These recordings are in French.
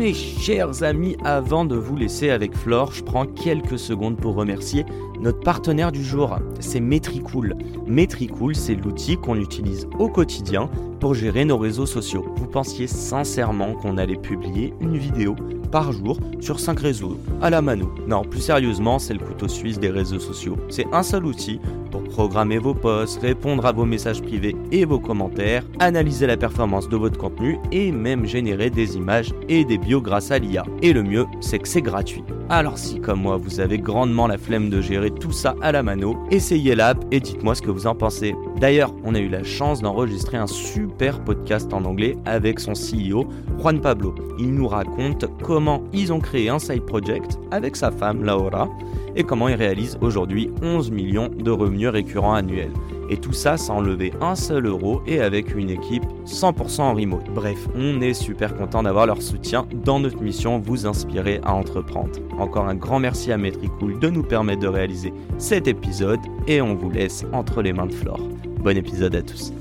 mes chers amis, avant de vous laisser avec Flore, je prends quelques secondes pour remercier notre partenaire du jour. C'est Metricool. Metricool, c'est l'outil qu'on utilise au quotidien pour gérer nos réseaux sociaux. Vous pensiez sincèrement qu'on allait publier une vidéo par jour sur 5 réseaux à la mano. Non, plus sérieusement, c'est le couteau suisse des réseaux sociaux. C'est un seul outil pour programmer vos posts, répondre à vos messages privés et vos commentaires, analyser la performance de votre contenu et même générer des images et des bios grâce à l'IA. Et le mieux, c'est que c'est gratuit. Alors si comme moi vous avez grandement la flemme de gérer tout ça à la mano, essayez l'app et dites-moi ce que vous en pensez. D'ailleurs, on a eu la chance d'enregistrer un super podcast en anglais avec son CEO, Juan Pablo. Il nous raconte comment ils ont créé un side project avec sa femme, Laura, et comment ils réalisent aujourd'hui 11 millions de revenus récurrents annuels. Et tout ça sans lever un seul euro et avec une équipe 100% en remote. Bref, on est super content d'avoir leur soutien dans notre mission vous inspirer à entreprendre. Encore un grand merci à Metricool de nous permettre de réaliser cet épisode et on vous laisse entre les mains de Flore. Bon épisode à tous.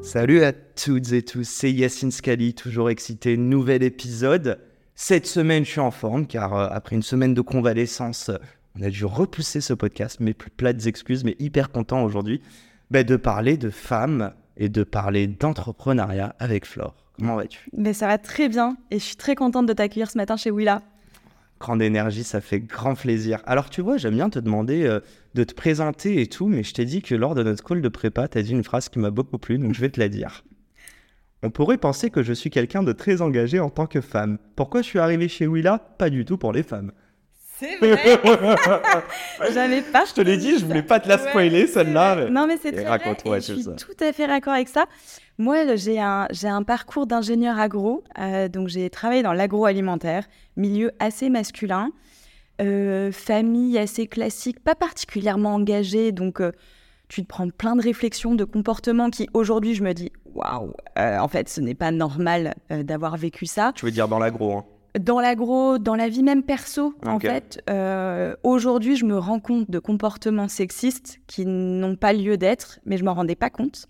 Salut à toutes et tous, c'est Yacine Scali, toujours excité, nouvel épisode. Cette semaine, je suis en forme car euh, après une semaine de convalescence, on a dû repousser ce podcast, mais plus plates excuses, mais hyper content aujourd'hui bah, de parler de femmes et de parler d'entrepreneuriat avec Flore. Comment vas-tu? Mais ça va très bien et je suis très contente de t'accueillir ce matin chez Willa. Grande énergie, ça fait grand plaisir. Alors tu vois, j'aime bien te demander euh, de te présenter et tout, mais je t'ai dit que lors de notre call de prépa, tu as dit une phrase qui m'a beaucoup plu, donc je vais te la dire. On pourrait penser que je suis quelqu'un de très engagé en tant que femme. Pourquoi je suis arrivé chez Willa? Pas du tout pour les femmes. C'est vrai. J'avais pas. Je te l'ai dit, je voulais pas te la spoiler celle-là. Non mais c'est très vrai. je suis tout à fait d'accord avec ça. Moi, j'ai un, j'ai un parcours d'ingénieur agro, euh, donc j'ai travaillé dans l'agroalimentaire, milieu assez masculin, euh, famille assez classique, pas particulièrement engagée, donc euh, tu te prends plein de réflexions, de comportements qui aujourd'hui je me dis waouh, en fait ce n'est pas normal d'avoir vécu ça. Tu veux dire dans l'agro hein dans l'agro, dans la vie même perso, en fait, euh, aujourd'hui, je me rends compte de comportements sexistes qui n'ont pas lieu d'être, mais je m'en rendais pas compte.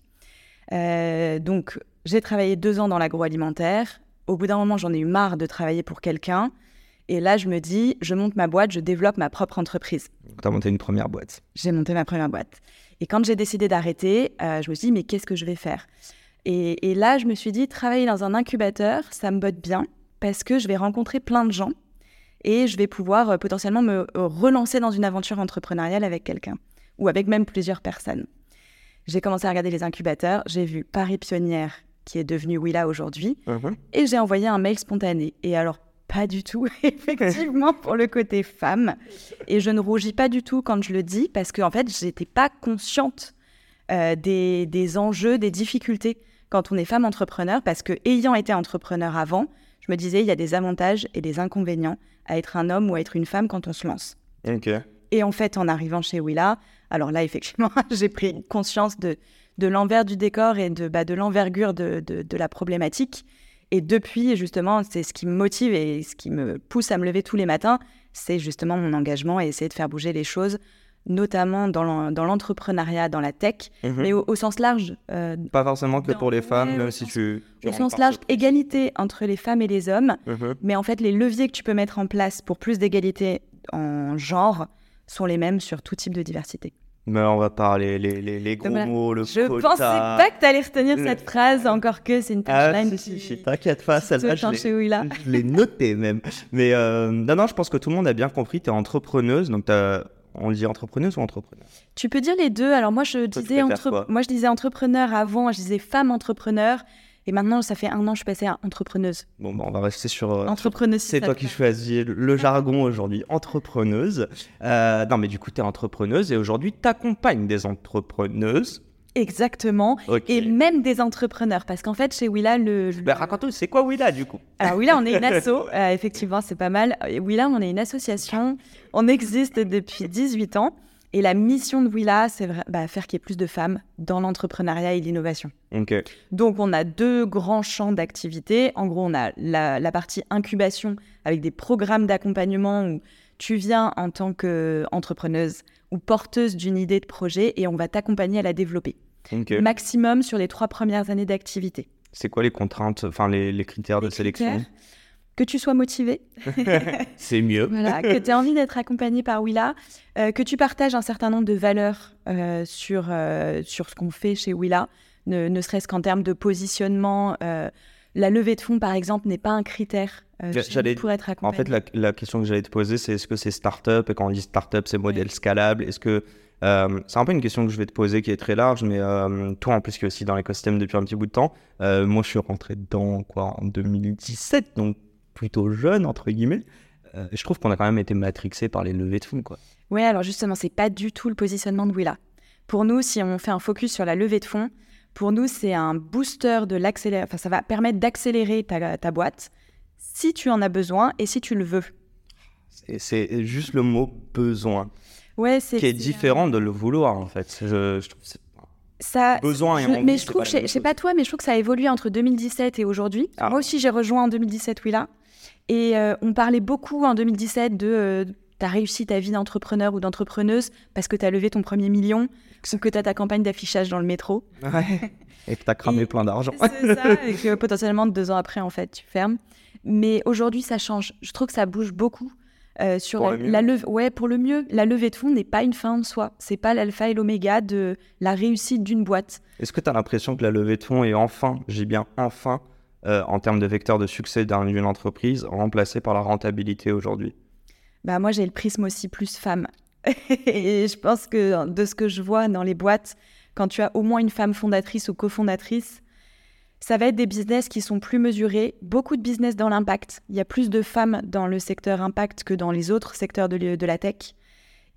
Euh, donc, j'ai travaillé deux ans dans l'agroalimentaire. Au bout d'un moment, j'en ai eu marre de travailler pour quelqu'un. Et là, je me dis, je monte ma boîte, je développe ma propre entreprise. Tu as monté une première boîte. J'ai monté ma première boîte. Et quand j'ai décidé d'arrêter, euh, je me suis dit, mais qu'est-ce que je vais faire? Et, et, là, je me suis dit, travailler dans un incubateur, ça me botte bien parce que je vais rencontrer plein de gens et je vais pouvoir euh, potentiellement me euh, relancer dans une aventure entrepreneuriale avec quelqu'un ou avec même plusieurs personnes. J'ai commencé à regarder les incubateurs, j'ai vu Paris Pionnière qui est devenu Willa aujourd'hui uh-huh. et j'ai envoyé un mail spontané. Et alors, pas du tout, effectivement, pour le côté femme. Et je ne rougis pas du tout quand je le dis parce qu'en en fait, j'étais pas consciente euh, des, des enjeux, des difficultés quand on est femme entrepreneur parce que ayant été entrepreneur avant, je me disais, il y a des avantages et des inconvénients à être un homme ou à être une femme quand on se lance. Et en fait, en arrivant chez Willa, alors là, effectivement, j'ai pris conscience de, de l'envers du décor et de, bah, de l'envergure de, de, la problématique. Et depuis, justement, c'est ce qui me motive et ce qui me pousse à me lever tous les matins, c'est justement mon engagement et essayer de faire bouger les choses notamment dans l'entrepreneuriat, dans la tech, mhm. mais au, sens large. Euh, pas forcément que pour les femmes, même si tu... Au sens large, égalité entre les femmes et les hommes, mhm. mais en fait, les leviers que tu peux mettre en place pour plus d'égalité en genre sont les mêmes sur tout type de diversité. Mais on va parler les, les, les gros mots, le je pensais pas que tu allais retenir cette phrase, encore que c'est une ah, punchline ah, T'inquiète pas, celle-là, je l'ai notée même. Mais euh, non, non, je pense que tout le monde a bien compris, tu es entrepreneuse, donc tu as on dit entrepreneuse ou entrepreneur Tu peux dire les deux. Alors moi je disais moi je disais entrepreneur avant, je disais femme entrepreneur. Et maintenant, ça fait un an, je suis passée à entrepreneuse. Bon, bah, on va rester sur. Euh, entrepreneuse. C'est toi qui choisis le jargon aujourd'hui, entrepreneuse. Euh, non, mais du coup, tu es entrepreneuse et aujourd'hui, tu accompagnes des entrepreneuses. Exactement. Et même des entrepreneurs. Parce qu'en fait, chez Willa, le. le- Ben, raconte-nous, c'est quoi Willa du coup? Alors Willa, on est une asso. euh, effectivement, c'est pas mal. Willa, on est une association. On existe depuis 18 ans. Et la mission de Willa, c'est bah, faire qu'il y ait plus de femmes dans l'entrepreneuriat et l'innovation. Donc, on a deux grands champs d'activité. En gros, on a la, la partie incubation avec des programmes d'accompagnement où tu viens en tant qu'entrepreneuse ou porteuse d'une idée de projet et on va t'accompagner à la développer. Maximum sur les trois premières années d'activité. C'est quoi les contraintes, enfin les, les critères de sélection? Que tu sois motivé, C'est mieux. voilà, que tu aies envie d'être accompagné par Willa, euh, que tu partages un certain nombre de valeurs euh, sur, euh, sur ce qu'on fait chez Willa, ne, ne serait-ce qu'en termes de positionnement. la levée de fonds, par exemple, n'est pas un critère pour être En accompagné. fait, la, la question que j'allais te poser, c'est est-ce que c'est start-up? Et quand on dit start-up, c'est modèle scalable. Est-ce que. Euh, c'est un peu une question que je vais te poser qui est très large, mais euh, toi, en plus, qui es aussi dans l'écosystème depuis un petit bout de temps, euh, moi, je suis rentré dedans quoi, en 2017, donc plutôt jeune, entre guillemets. Euh, je trouve qu'on a quand même été matrixé par les levées de fonds. Quoi. Oui, alors justement, c'est pas du tout le positionnement de Willa. Pour nous, si on fait un focus sur la levée de fonds, pour nous, c'est un booster de l'accélération. Enfin, ça va permettre d'accélérer ta, ta boîte si tu en as besoin et si tu le veux. C'est juste le mot besoin, Ouais, c'est qui est différent de le vouloir, en fait. Je, je trouve que c'est- Ça, besoin et je- envie, mais je trouve, je sais pas toi, mais je trouve que ça a évolué entre 2017 et aujourd'hui. Ah. Moi aussi, j'ai rejoint en 2017 Willa. Et euh, on parlait beaucoup en 2017 de euh, tu as réussi ta vie d'entrepreneur ou d'entrepreneuse parce que tu as levé ton premier million ou que tu as ta campagne d'affichage dans le métro. Et que t'as cramé plein d'argent. C'est ça, et que potentiellement deux ans après, en fait, tu fermes. Mais aujourd'hui, ça change. Je trouve que ça bouge beaucoup. Euh, sur Pour la, le mieux. la leve- ouais, pour le mieux, la levée de fonds n'est pas une fin en soi. C'est pas l'alpha et l'oméga de la réussite d'une boîte. Est-ce que tu as l'impression que la levée de fonds est enfin, j'ai bien enfin, euh, en termes de vecteur de succès d'un- d'une entreprise, remplacée par la rentabilité aujourd'hui? Bah moi, j'ai le prisme aussi plus femme. et je pense que de ce que je vois dans les boîtes, quand tu as au moins une femme fondatrice ou cofondatrice, ça va être des business qui sont plus mesurés, beaucoup de business dans l'impact. Il y a plus de femmes dans le secteur impact que dans les autres secteurs de, la tech.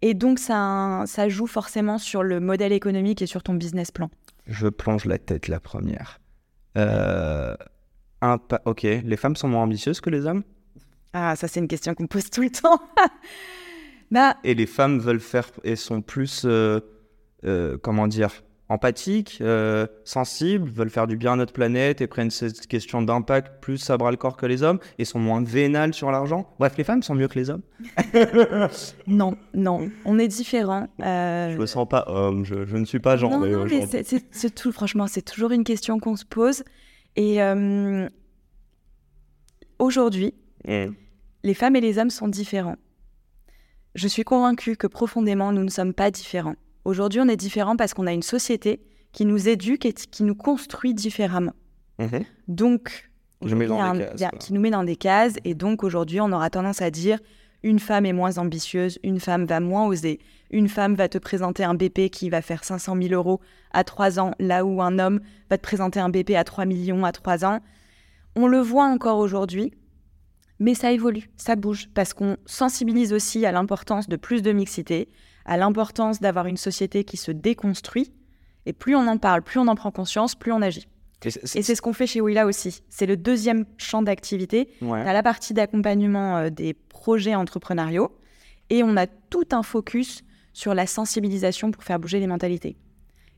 Et donc, ça, ça joue forcément sur le modèle économique et sur ton business plan. Je plonge la tête la première. Euh, impa- ok, les femmes sont moins ambitieuses que les hommes? Ah, ça, c'est une question qu'on me pose tout le temps. bah, Et les femmes veulent faire et sont plus, euh, euh, comment dire, empathiques, euh, sensibles, veulent faire du bien à notre planète et prennent cette question d'impact plus à bras le corps que les hommes et sont moins vénales sur l'argent. Bref, les femmes sont mieux que les hommes. non, non, on est différents. Euh, Je me sens pas homme, je, je ne suis pas Non, genré non, mais aujourd'hui. c'est- c'est c'est tout, franchement, c'est toujours une question qu'on se pose. Et euh, aujourd'hui, Mm. les femmes et les hommes sont différents. Je suis convaincue que profondément, nous ne sommes pas différents. Aujourd'hui, on est différents parce qu'on a une société qui nous éduque et qui nous construit différemment. Donc, Je mets dans il y a des un- cases, a- qui nous met dans des cases. Et donc, aujourd'hui, on aura tendance à dire une femme est moins ambitieuse, une femme va moins oser, une femme va te présenter un BP qui va faire 500 000 euros à 3 ans, là où un homme va te présenter un BP à 3 millions à 3 ans. On le voit encore aujourd'hui, mais ça évolue, ça bouge, parce qu'on sensibilise aussi à l'importance de plus de mixité, à l'importance d'avoir une société qui se déconstruit. Et plus on en parle, plus on en prend conscience, plus on agit. Et c'est- ce qu'on fait chez Willa aussi. C'est le deuxième champ d'activité. Ouais. On a la partie d'accompagnement euh, des projets entrepreneuriaux et on a tout un focus sur la sensibilisation pour faire bouger les mentalités.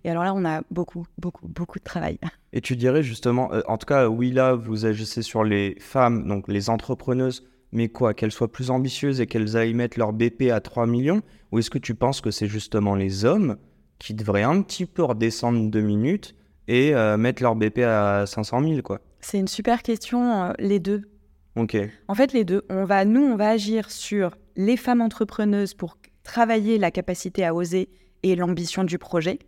Et alors là, on a beaucoup, beaucoup, beaucoup de travail. Et tu dirais justement, euh, en tout cas, là, vous agissez sur les femmes, donc les entrepreneuses, mais quoi, qu'elles soient plus ambitieuses et qu'elles aillent mettre leur BP à 3 millions Ou est-ce que tu penses que c'est justement les hommes qui devraient un petit peu redescendre deux minutes et euh, mettre leur BP à 500 000, quoi? C'est une super question, euh, les deux. Ok. En fait, les deux. On va, nous, on va agir sur les femmes entrepreneuses pour travailler la capacité à oser et l'ambition du projet.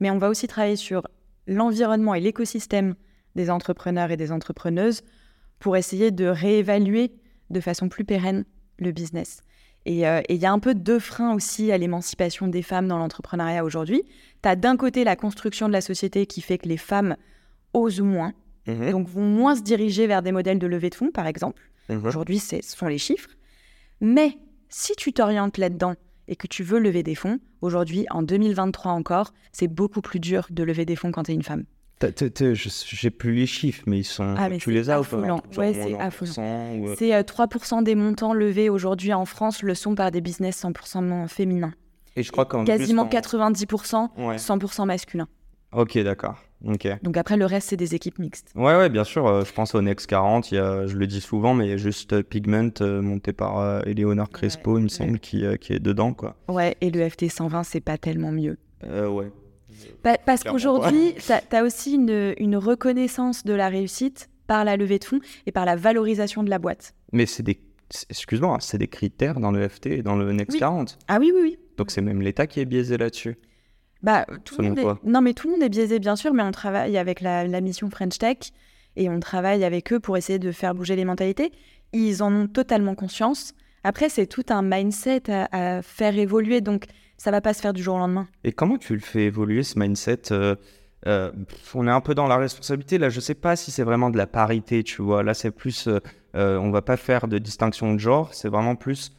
Mais on va aussi travailler sur l'environnement et l'écosystème des entrepreneurs et des entrepreneuses pour essayer de réévaluer de façon plus pérenne le business. Et euh, et il y a un peu deux freins aussi à l'émancipation des femmes dans l'entrepreneuriat aujourd'hui. Tu as d'un côté la construction de la société qui fait que les femmes osent moins, Mhm. donc vont moins se diriger vers des modèles de levée de fonds, par exemple. Mhm. Aujourd'hui, ce sont les chiffres. Mais si tu t'orientes là-dedans et que tu veux lever des fonds, aujourd'hui, en 2023 encore, c'est beaucoup plus dur de lever des fonds quand tu es une femme. J'ai plus les chiffres, mais ils sont. Ah, mais tu les as affolant. Ouais, c'est affolant. C'est 3% des montants levés aujourd'hui en France le sont par des business 100% féminins. Et je crois qu'en Quasiment 90% 100% masculins. Ok, d'accord. Ok. Donc après, le reste, c'est des équipes mixtes. Ouais, ouais, bien sûr. Euh, je pense au Next 40, il y a, je le dis souvent, mais il y a juste euh, Pigment euh, monté par Eleonore Crespo, il me semble, qui, qui, est dedans. quoi. Ouais, et le FT 120, c'est pas tellement mieux. ouais. Parce qu'aujourd'hui, tu as aussi une, une, reconnaissance de la réussite par la levée de fonds et par la valorisation de la boîte. Mais c'est des, excuse-moi, hein, c'est des critères dans le FT et dans le Next 40. Ah oui, oui, oui. Donc c'est même l'État qui est biaisé là-dessus. Bah, tout le monde est... Non, mais tout le monde est biaisé, bien sûr, mais on travaille avec la, mission French Tech et on travaille avec eux pour essayer de faire bouger les mentalités. Ils en ont totalement conscience. Après, c'est tout un mindset à, faire évoluer, donc ça va pas se faire du jour au lendemain. Et comment tu le fais évoluer, ce mindset euh, euh, On est un peu dans la responsabilité. Là, je sais pas si c'est vraiment de la parité, tu vois. Là, c'est plus. Euh, on va pas faire de distinction de genre, c'est vraiment plus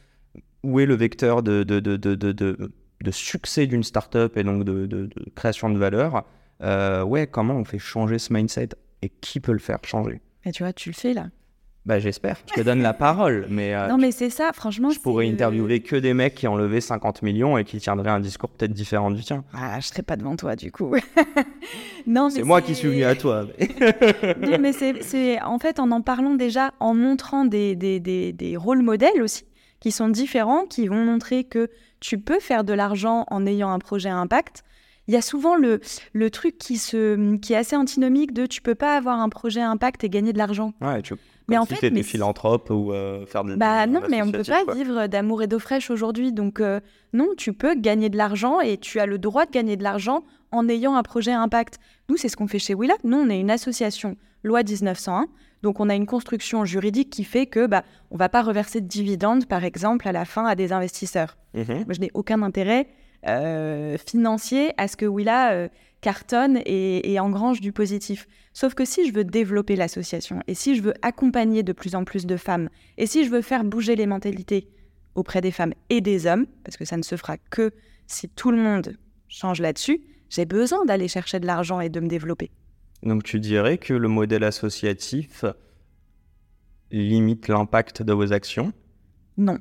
où est le vecteur de, de, de, de de succès d'une startup et donc de, création de valeur, euh, ouais, comment on fait changer ce mindset et qui peut le faire changer? Et tu vois, tu le fais là. Bah, j'espère. Je te donne la parole, mais euh, non, mais c'est ça, franchement. Je pourrais interviewer que des mecs qui ont levé 50 millions et qui tiendraient un discours peut-être différent du tien. Ah, je serais pas devant toi du coup. non, c'est moi qui suis venu à toi. non, mais c'est en fait en en parlant déjà, en montrant des, des, des, des rôles modèles aussi qui sont différents, qui vont montrer que tu peux faire de l'argent en ayant un projet à impact. Il y a souvent le, le truc qui, se, qui est assez antinomique de tu peux pas avoir un projet impact et gagner de l'argent. Ouais, tu mais en si fait, mais philanthrope ou euh, faire des. Bah non, mais on peut pas vivre d'amour et d'eau fraîche aujourd'hui. Donc euh, non, tu peux gagner de l'argent et tu as le droit de gagner de l'argent en ayant un projet impact. Nous, c'est ce qu'on fait chez Willa. Nous, on est une association loi 1901. Donc on a une construction juridique qui fait que bah on va pas reverser de dividendes par exemple à la fin à des investisseurs. Mhm. Moi je n'ai aucun intérêt euh, financier à ce que Willa euh, cartonne et, et, engrange du positif. Sauf que si je veux développer l'association et si je veux accompagner de plus en plus de femmes et si je veux faire bouger les mentalités auprès des femmes et des hommes, parce que ça ne se fera que si tout le monde change là-dessus, j'ai besoin d'aller chercher de l'argent et de me développer. Donc tu dirais que le modèle associatif limite l'impact de vos actions? Non,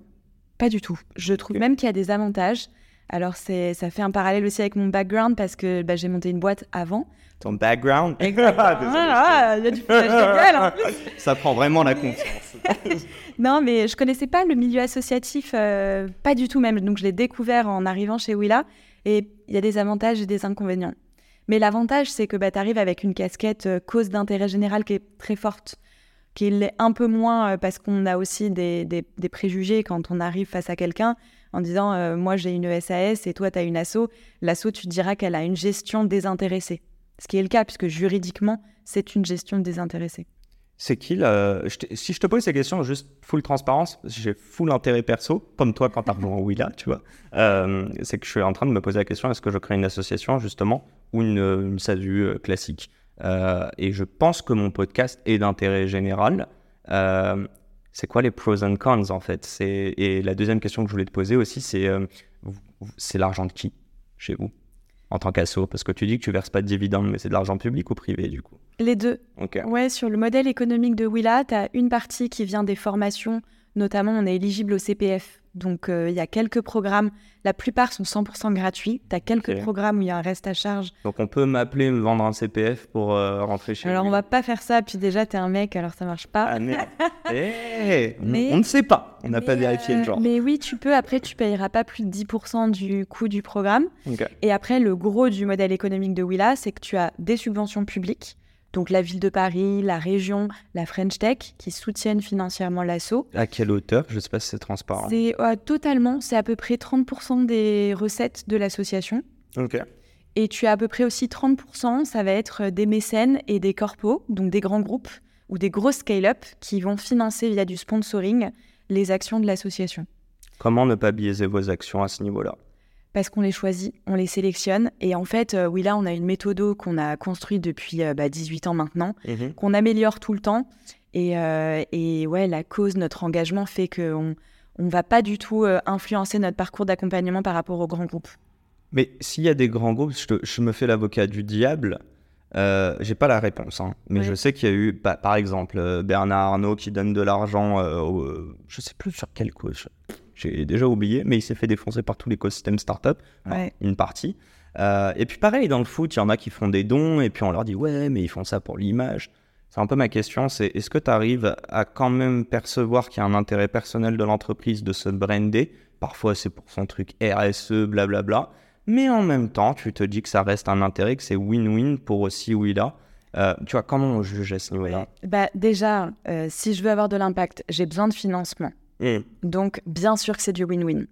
pas du tout. Je trouve même qu'il y a des avantages. Alors c'est, ça fait un parallèle aussi avec mon background parce que bah, j'ai monté une boîte avant. Ton background? Ah, Il y a du en plus. Ça prend vraiment la confiance. non, mais je connaissais pas le milieu associatif, euh, pas du tout même. Donc je l'ai découvert en arrivant chez Willa. Et il y a des avantages et des inconvénients. Mais l'avantage, c'est que bah, tu arrives avec une casquette euh, cause d'intérêt général qui est très forte, qui l'est un peu moins euh, parce qu'on a aussi des, préjugés quand on arrive face à quelqu'un en disant euh, Moi, j'ai une SAS et toi, tu as une asso. L'asso, tu diras qu'elle a une gestion désintéressée. Ce qui est le cas, puisque juridiquement, c'est une gestion désintéressée. C'est qui là Si je te pose ces questions, juste full transparence, j'ai full intérêt perso, comme toi quand tu as rejoint Willa, tu vois, c'est que je suis en train de me poser la question est-ce que je crée une association justement ou une, une SASU euh, classique? Euh, et je pense que mon podcast est d'intérêt général. Euh, c'est quoi les pros and cons en fait? Et la deuxième question que je voulais te poser aussi, c'est c'est l'argent de qui chez vous? En tant qu'asso Parce que tu dis que tu verses pas de dividendes, mais c'est de l'argent public ou privé du coup? Les deux. Ouais, sur le modèle économique de Willa, tu as une partie qui vient des formations, notamment on est éligible au CPF donc, euh, il y a quelques programmes. La plupart sont 100% gratuits. Tu as quelques programmes où il y a un reste à charge. Donc, on peut m'appeler, me vendre un CPF pour euh, rentrer chez Alors, on va pas faire ça. Puis déjà, tu es un mec, alors ça marche pas. Ah. Eh, on ne sait pas. On n'a pas vérifié le euh, genre. Mais oui, tu peux. Après, tu payeras pas plus de 10% du coût du programme. Et après, le gros du modèle économique de Willa, c'est que tu as des subventions publiques donc la ville de Paris, la région, la French Tech, qui soutiennent financièrement l'assaut. À quelle hauteur? Je ne sais pas si c'est transparent. C'est euh, totalement, c'est à peu près 30% des recettes de l'association. Ok. Et tu as à peu près aussi 30%, ça va être des mécènes et des corpos, donc des grands groupes ou des grosses scale-up qui vont financer via du sponsoring les actions de l'association. Comment ne pas biaiser vos actions à ce niveau-là? Parce qu'on les choisit, on les sélectionne. Et en fait, euh, oui, là, on a une méthode qu'on a construite depuis 18 euh, ans maintenant, mhm. qu'on améliore tout le temps. Et, euh, et, ouais, la cause, notre engagement fait qu'on on ne va pas du tout euh, influencer notre parcours d'accompagnement par rapport aux grands groupes. Mais s'il y a des grands groupes, je, te- je me fais l'avocat du diable. Euh, j'ai pas la réponse, hein, mais Ouais. je sais qu'il y a eu, bah, par exemple, euh, Bernard Arnault qui donne de l'argent, euh, au- je sais plus sur quelle cause, j'ai déjà oublié, mais il s'est fait défoncer par tout l'écosystème startup, Enfin, Ouais. une partie. Euh, et puis pareil, dans le foot, il y en a qui font des dons, et puis on leur dit, ouais, mais ils font ça pour l'image. C'est un peu ma question, c'est est-ce que tu arrives à quand même percevoir qu'il y a un intérêt personnel de l'entreprise de se brander? Parfois c'est pour son truc RSE, blablabla. Mais en même temps, tu te dis que ça reste un intérêt, que c'est win-win pour aussi Willa. Euh, tu vois, comment on juge à ce niveau-là? Bah, déjà, euh, si je veux avoir de l'impact, j'ai besoin de financement. Donc, bien sûr que c'est du win-win.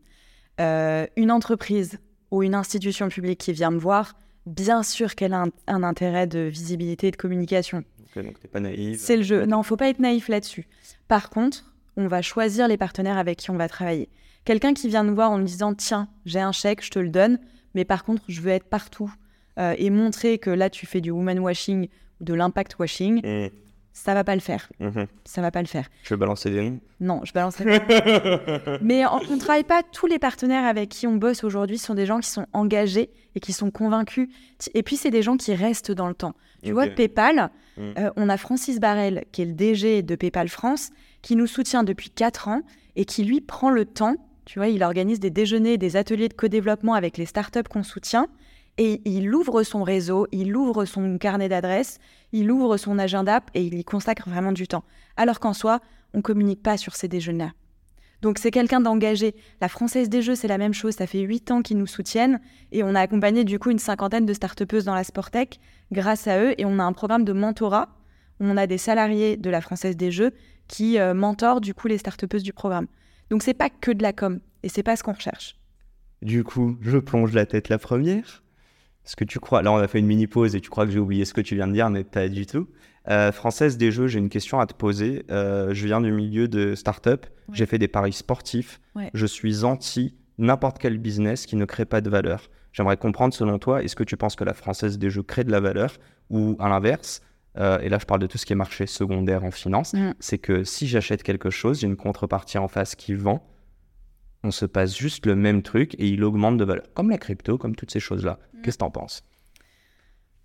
Euh, une entreprise ou une institution publique qui vient me voir, bien sûr qu'elle a un, un intérêt de visibilité et de communication. Donc t'es pas naïf. C'est le jeu. Non, faut pas être naïf là-dessus. Par contre, on va choisir les partenaires avec qui on va travailler. Quelqu'un qui vient nous voir en nous disant Tiens, j'ai un chèque, je te le donne, mais par contre, je veux être partout euh, et montrer que là, tu fais du woman washing ou de l'impact washing, Mmh, ça va pas le faire. mhm. Ça va pas le faire. Je vais balancer des noms. Non, je balancerai pas. Mais on ne travaille pas. Tous les partenaires avec qui on bosse aujourd'hui sont des gens qui sont engagés et qui sont convaincus. Et puis, c'est des gens qui restent dans le temps. Tu vois. PayPal, Mm. euh, on a Francis Barrel, qui est le DG de PayPal France, qui nous soutient depuis 4 ans et qui, lui, prend le temps. Tu vois, il organise des déjeuners, des ateliers de co-développement avec les startups qu'on soutient. Et il ouvre son réseau, il ouvre son carnet d'adresses, il ouvre son agenda et il y consacre vraiment du temps. Alors qu'en soi, on communique pas sur ces déjeuners. Donc c'est quelqu'un d'engagé. La Française des Jeux, c'est la même chose. Ça fait huit ans qu'ils nous soutiennent et on a accompagné du coup une cinquantaine de start dans la Sportec grâce à eux et on a un programme de mentorat. On a des salariés de la Française des Jeux qui euh, mentorent du coup les start du programme. Donc c'est pas que de la com et c'est pas ce qu'on recherche. Du coup, je plonge la tête la première. Est-ce que tu crois Là, on a fait une mini pause et tu crois que j'ai oublié ce que tu viens de dire, mais pas du tout. Euh, Française des Jeux, j'ai une question à te poser. Euh, je viens du milieu de start-up. Ouais. J'ai fait des paris sportifs. Ouais. Je suis anti n'importe quel business qui ne crée pas de valeur. J'aimerais comprendre, selon toi, est-ce que tu penses que la Française des Jeux crée de la valeur ou à l'inverse euh, et là, je parle de tout ce qui est marché secondaire en finance. Mm. C'est que si j'achète quelque chose, j'ai une contrepartie en face qui vend on se passe juste le même truc et il augmente de valeur. Comme la crypto, comme toutes ces choses-là. Qu'est-ce que t'en penses?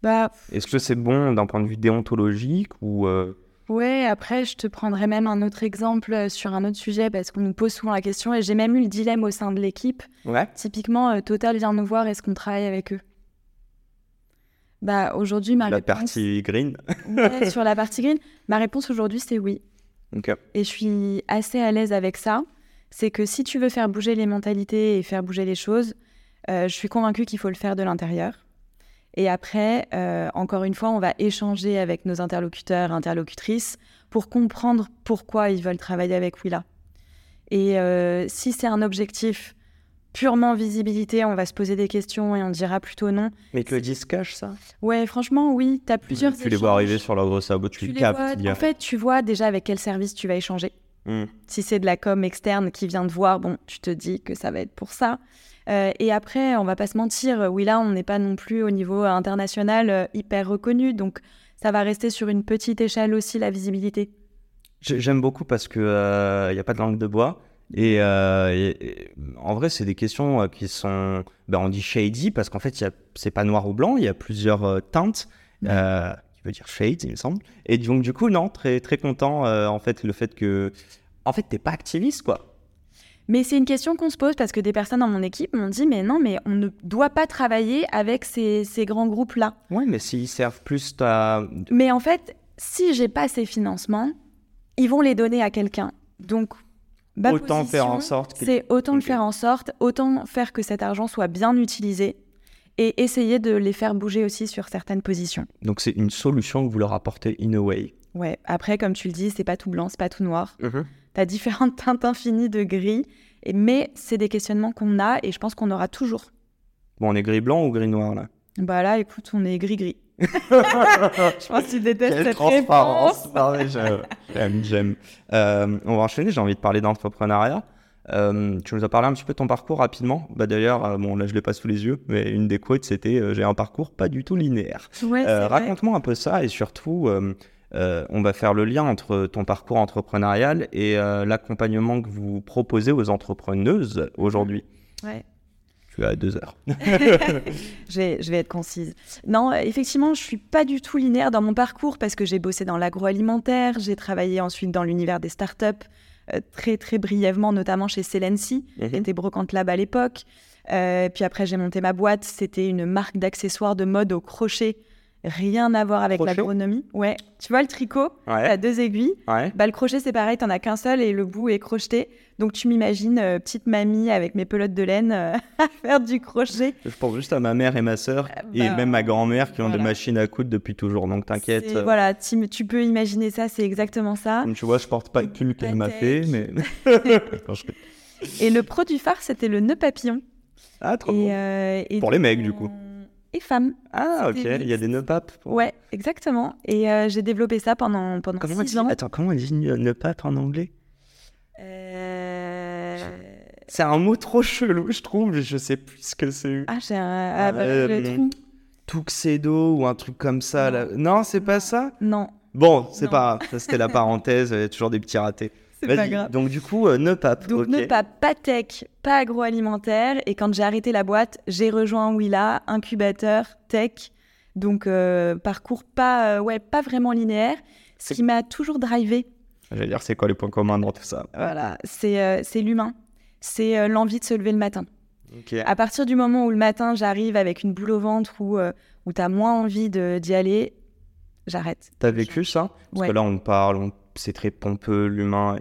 Bah Est-ce que c'est bon d'un point de vue déontologique ou... euh, ouais, après je te prendrai même un autre exemple euh, sur un autre sujet parce qu'on nous pose souvent la question et j'ai même eu le dilemme au sein de l'équipe. Ouais. Typiquement, euh, Total vient nous voir, est-ce qu'on travaille avec eux? Bah aujourd'hui, ma La réponse... partie green. Ouais, sur la partie green, ma réponse aujourd'hui, c'est oui. Ok. Et je suis assez à l'aise avec ça. C'est que si tu veux faire bouger les mentalités et faire bouger les choses, euh, je suis convaincue qu'il faut le faire de l'intérieur. Et après, euh, encore une fois, on va échanger avec nos interlocuteurs, interlocutrices, pour comprendre pourquoi ils veulent travailler avec Willa. Et euh, si c'est un objectif purement visibilité, on va se poser des questions et on dira plutôt non. Mais que le disque cache ça? Ouais, franchement, oui, tu as plusieurs Tu les vois arriver sur leur gros sabot, tu, Tu le les captes. vois-. En fait, tu vois déjà avec quel service tu vas échanger. Hmm. Si c'est de la com externe qui vient te voir, bon, tu te dis que ça va être pour ça. Euh, et après, on va pas se mentir, oui là, on n'est pas non plus au niveau international euh, hyper reconnu, donc ça va rester sur une petite échelle aussi la visibilité. J'ai- J'aime beaucoup parce que il n'y a pas de langue de bois. Et, euh, et- et en vrai, c'est des questions euh, qui sont, ben, on dit shady parce qu'en fait, il y a- c'est pas noir ou blanc, il y a plusieurs euh, teintes, euh, qui veut dire shade, il me semble. Et donc, du coup, non, très, très content, euh, en fait, le fait que, en fait, t'es pas activiste, quoi. Mais c'est une question qu'on se pose parce que des personnes dans mon équipe m'ont dit mais non, mais on ne doit pas travailler avec ces, ces grands groupes-là. Ouais, mais s'ils servent plus ta. Mais en fait, si j'ai pas ces financements, ils vont les donner à quelqu'un. Donc, autant faire en position, sorte que. C'est autant Ok. le faire en sorte, autant faire que cet argent soit bien utilisé et essayer de les faire bouger aussi sur certaines positions. Donc, c'est une solution que vous leur apportez in a way. Ouais, après, comme tu le dis, c'est pas tout blanc, c'est pas tout noir. T'as différentes teintes infinies de gris, et- mais c'est des questionnements qu'on a et je pense qu'on aura toujours. Bon, on est gris-blanc ou gris-noir, là? Bah là, écoute, on est gris-gris. je pense que tu détestes cette je- J'aime, j'aime. Euh, on va enchaîner, j'ai envie de parler d'entrepreneuriat. Euh, tu nous as parlé un petit peu de ton parcours rapidement. Bah, D'ailleurs, euh, bon, là je l'ai pas sous les yeux, mais une des quotes c'était euh, J'ai un parcours pas du tout linéaire. Ouais. Raconte-moi un peu ça et surtout, on va faire le lien entre ton parcours entrepreneurial et l'accompagnement que vous proposez aux entrepreneuses aujourd'hui. Ouais. Tu as deux heures. je, vais, je vais être concise. Non, effectivement, je suis pas du tout linéaire dans mon parcours parce que j'ai bossé dans l'agroalimentaire, j'ai travaillé ensuite dans l'univers des startups, très très brièvement, notamment chez Celency, qui Mhm. était Brocante Lab à l'époque. Euh, puis après, j'ai monté ma boîte. C'était une marque d'accessoires de mode au crochet. Rien à voir avec l'agronomie. Ouais. Tu vois le tricot? Ouais. T'as deux aiguilles. Ouais. Bah, le crochet, c'est pareil, t'en as qu'un seul et le bout est crocheté. Donc, tu m'imagines, euh, petite mamie avec mes pelotes de laine euh, à faire du crochet. Je pense juste à ma mère et ma sœur et bah, même ma grand-mère qui ont des machines à coudre depuis toujours. Donc t'inquiète. Euh, Voilà, tu, tu peux imaginer ça, c'est exactement ça. Comme tu vois, je porte pas le pull qu'elle m'a fait, mais. Et le produit phare, c'était le nœud papillon. Ah, trop Et, bon. euh, et Pour les mecs, du coup. Et femmes. Ah, ok. Il y a des papes. pour- Ouais, exactement. Et euh, j'ai développé ça pendant, pendant Comment on six dit ans. Attends, comment on dit pape en anglais? Euh, C'est un mot trop chelou, je trouve. Je sais plus ce que c'est. Ah, j'ai un... ah, bah, Euh, le trou. Tuxedo ou un truc comme ça. Non. là. Non, c'est pas ça? Non, Bon, c'est pas grave. C'était la parenthèse. Il y a toujours des petits ratés. C'est pas Vas-y. grave. Donc, du coup, euh, nœud pape. Donc, ne pas, pas tech, pas agroalimentaire. Et quand j'ai arrêté la boîte, j'ai rejoint Willa, incubateur, tech. Donc, euh, parcours pas, euh, ouais, pas vraiment linéaire. Ce qui m'a toujours drivé, J'allais dire, c'est quoi les points communs dans tout ça? Voilà, c'est c'est l'humain. C'est l'envie de se lever le matin. À partir du moment où le matin, j'arrive avec une boule au ventre ou où tu as moins envie d'y aller, j'arrête. T'as vécu ça? Parce Ouais. que là, on parle, on- c'est très pompeux, l'humain.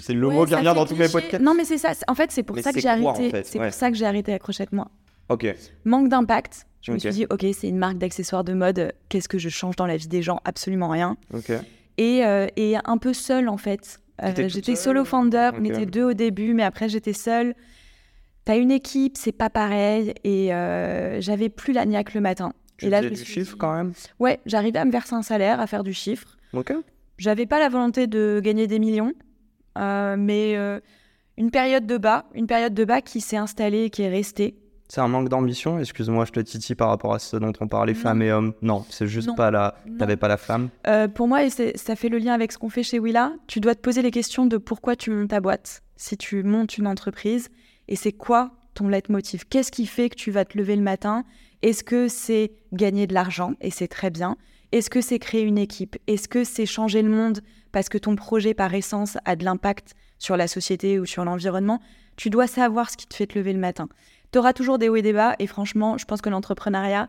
Sais le Ouais, mot qui revient dans tous mes podcasts. Non, mais c'est ça. c'est- En fait, c'est pour ça que c'est j'ai arrêté. C'est pour ça que j'ai arrêté Accrochette-moi. Ok. Manque d'impact. Je me suis dit, ok, c'est une marque d'accessoires de mode. Qu'est-ce que je change dans la vie des gens? Absolument rien. Ok. Et, euh, et un peu seule, en fait. Euh, j'étais solo founder. On était deux au début, mais après, j'étais seule. T'as une équipe, c'est pas pareil. Et euh, j'avais plus la niaque le matin. Tu et là, je du chiffre dit- quand même? Ouais, j'arrivais à me verser un salaire, à faire du chiffre. Ok. J'avais pas la volonté de gagner des millions, euh, mais euh, une période de bas, une période de bas qui s'est installée et qui est restée. C'est un manque d'ambition? Excuse-moi, je te titille par rapport à ce dont on parlait, Non. femmes et hommes. Non, c'est juste Non. pas la. T'avais pas la femme. Euh, pour moi, et ça fait le lien avec ce qu'on fait chez Willa, tu dois te poser les questions de pourquoi tu montes ta boîte, si tu montes une entreprise, et c'est quoi ton leitmotiv? Qu'est-ce qui fait que tu vas te lever le matin? Est-ce que c'est gagner de l'argent? Et c'est très bien. Est-ce que c'est créer une équipe? Est-ce que c'est changer le monde parce que ton projet, par essence, a de l'impact sur la société ou sur l'environnement? Tu dois savoir ce qui te fait te lever le matin. Tu auras toujours des hauts et des bas, et franchement, je pense que l'entrepreneuriat,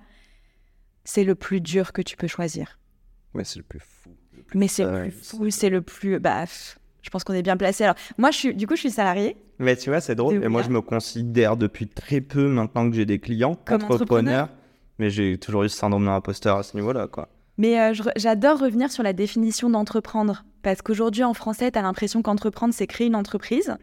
c'est le plus dur que tu peux choisir. Ouais, c'est le plus fou. Mais c'est le plus fou, c'est le plus. Bah, je pense qu'on est bien placé. Alors, moi, je suis, du coup, je suis salariée. Mais tu vois, c'est drôle. Et moi, je me considère depuis très peu maintenant que j'ai des clients, Comme entrepreneur. Mais j'ai toujours eu ce syndrome d'un imposteur à ce niveau-là, quoi. Mais euh, j'adore revenir sur la définition d'entreprendre. Parce qu'aujourd'hui, en français, tu as l'impression qu'entreprendre, c'est créer une entreprise.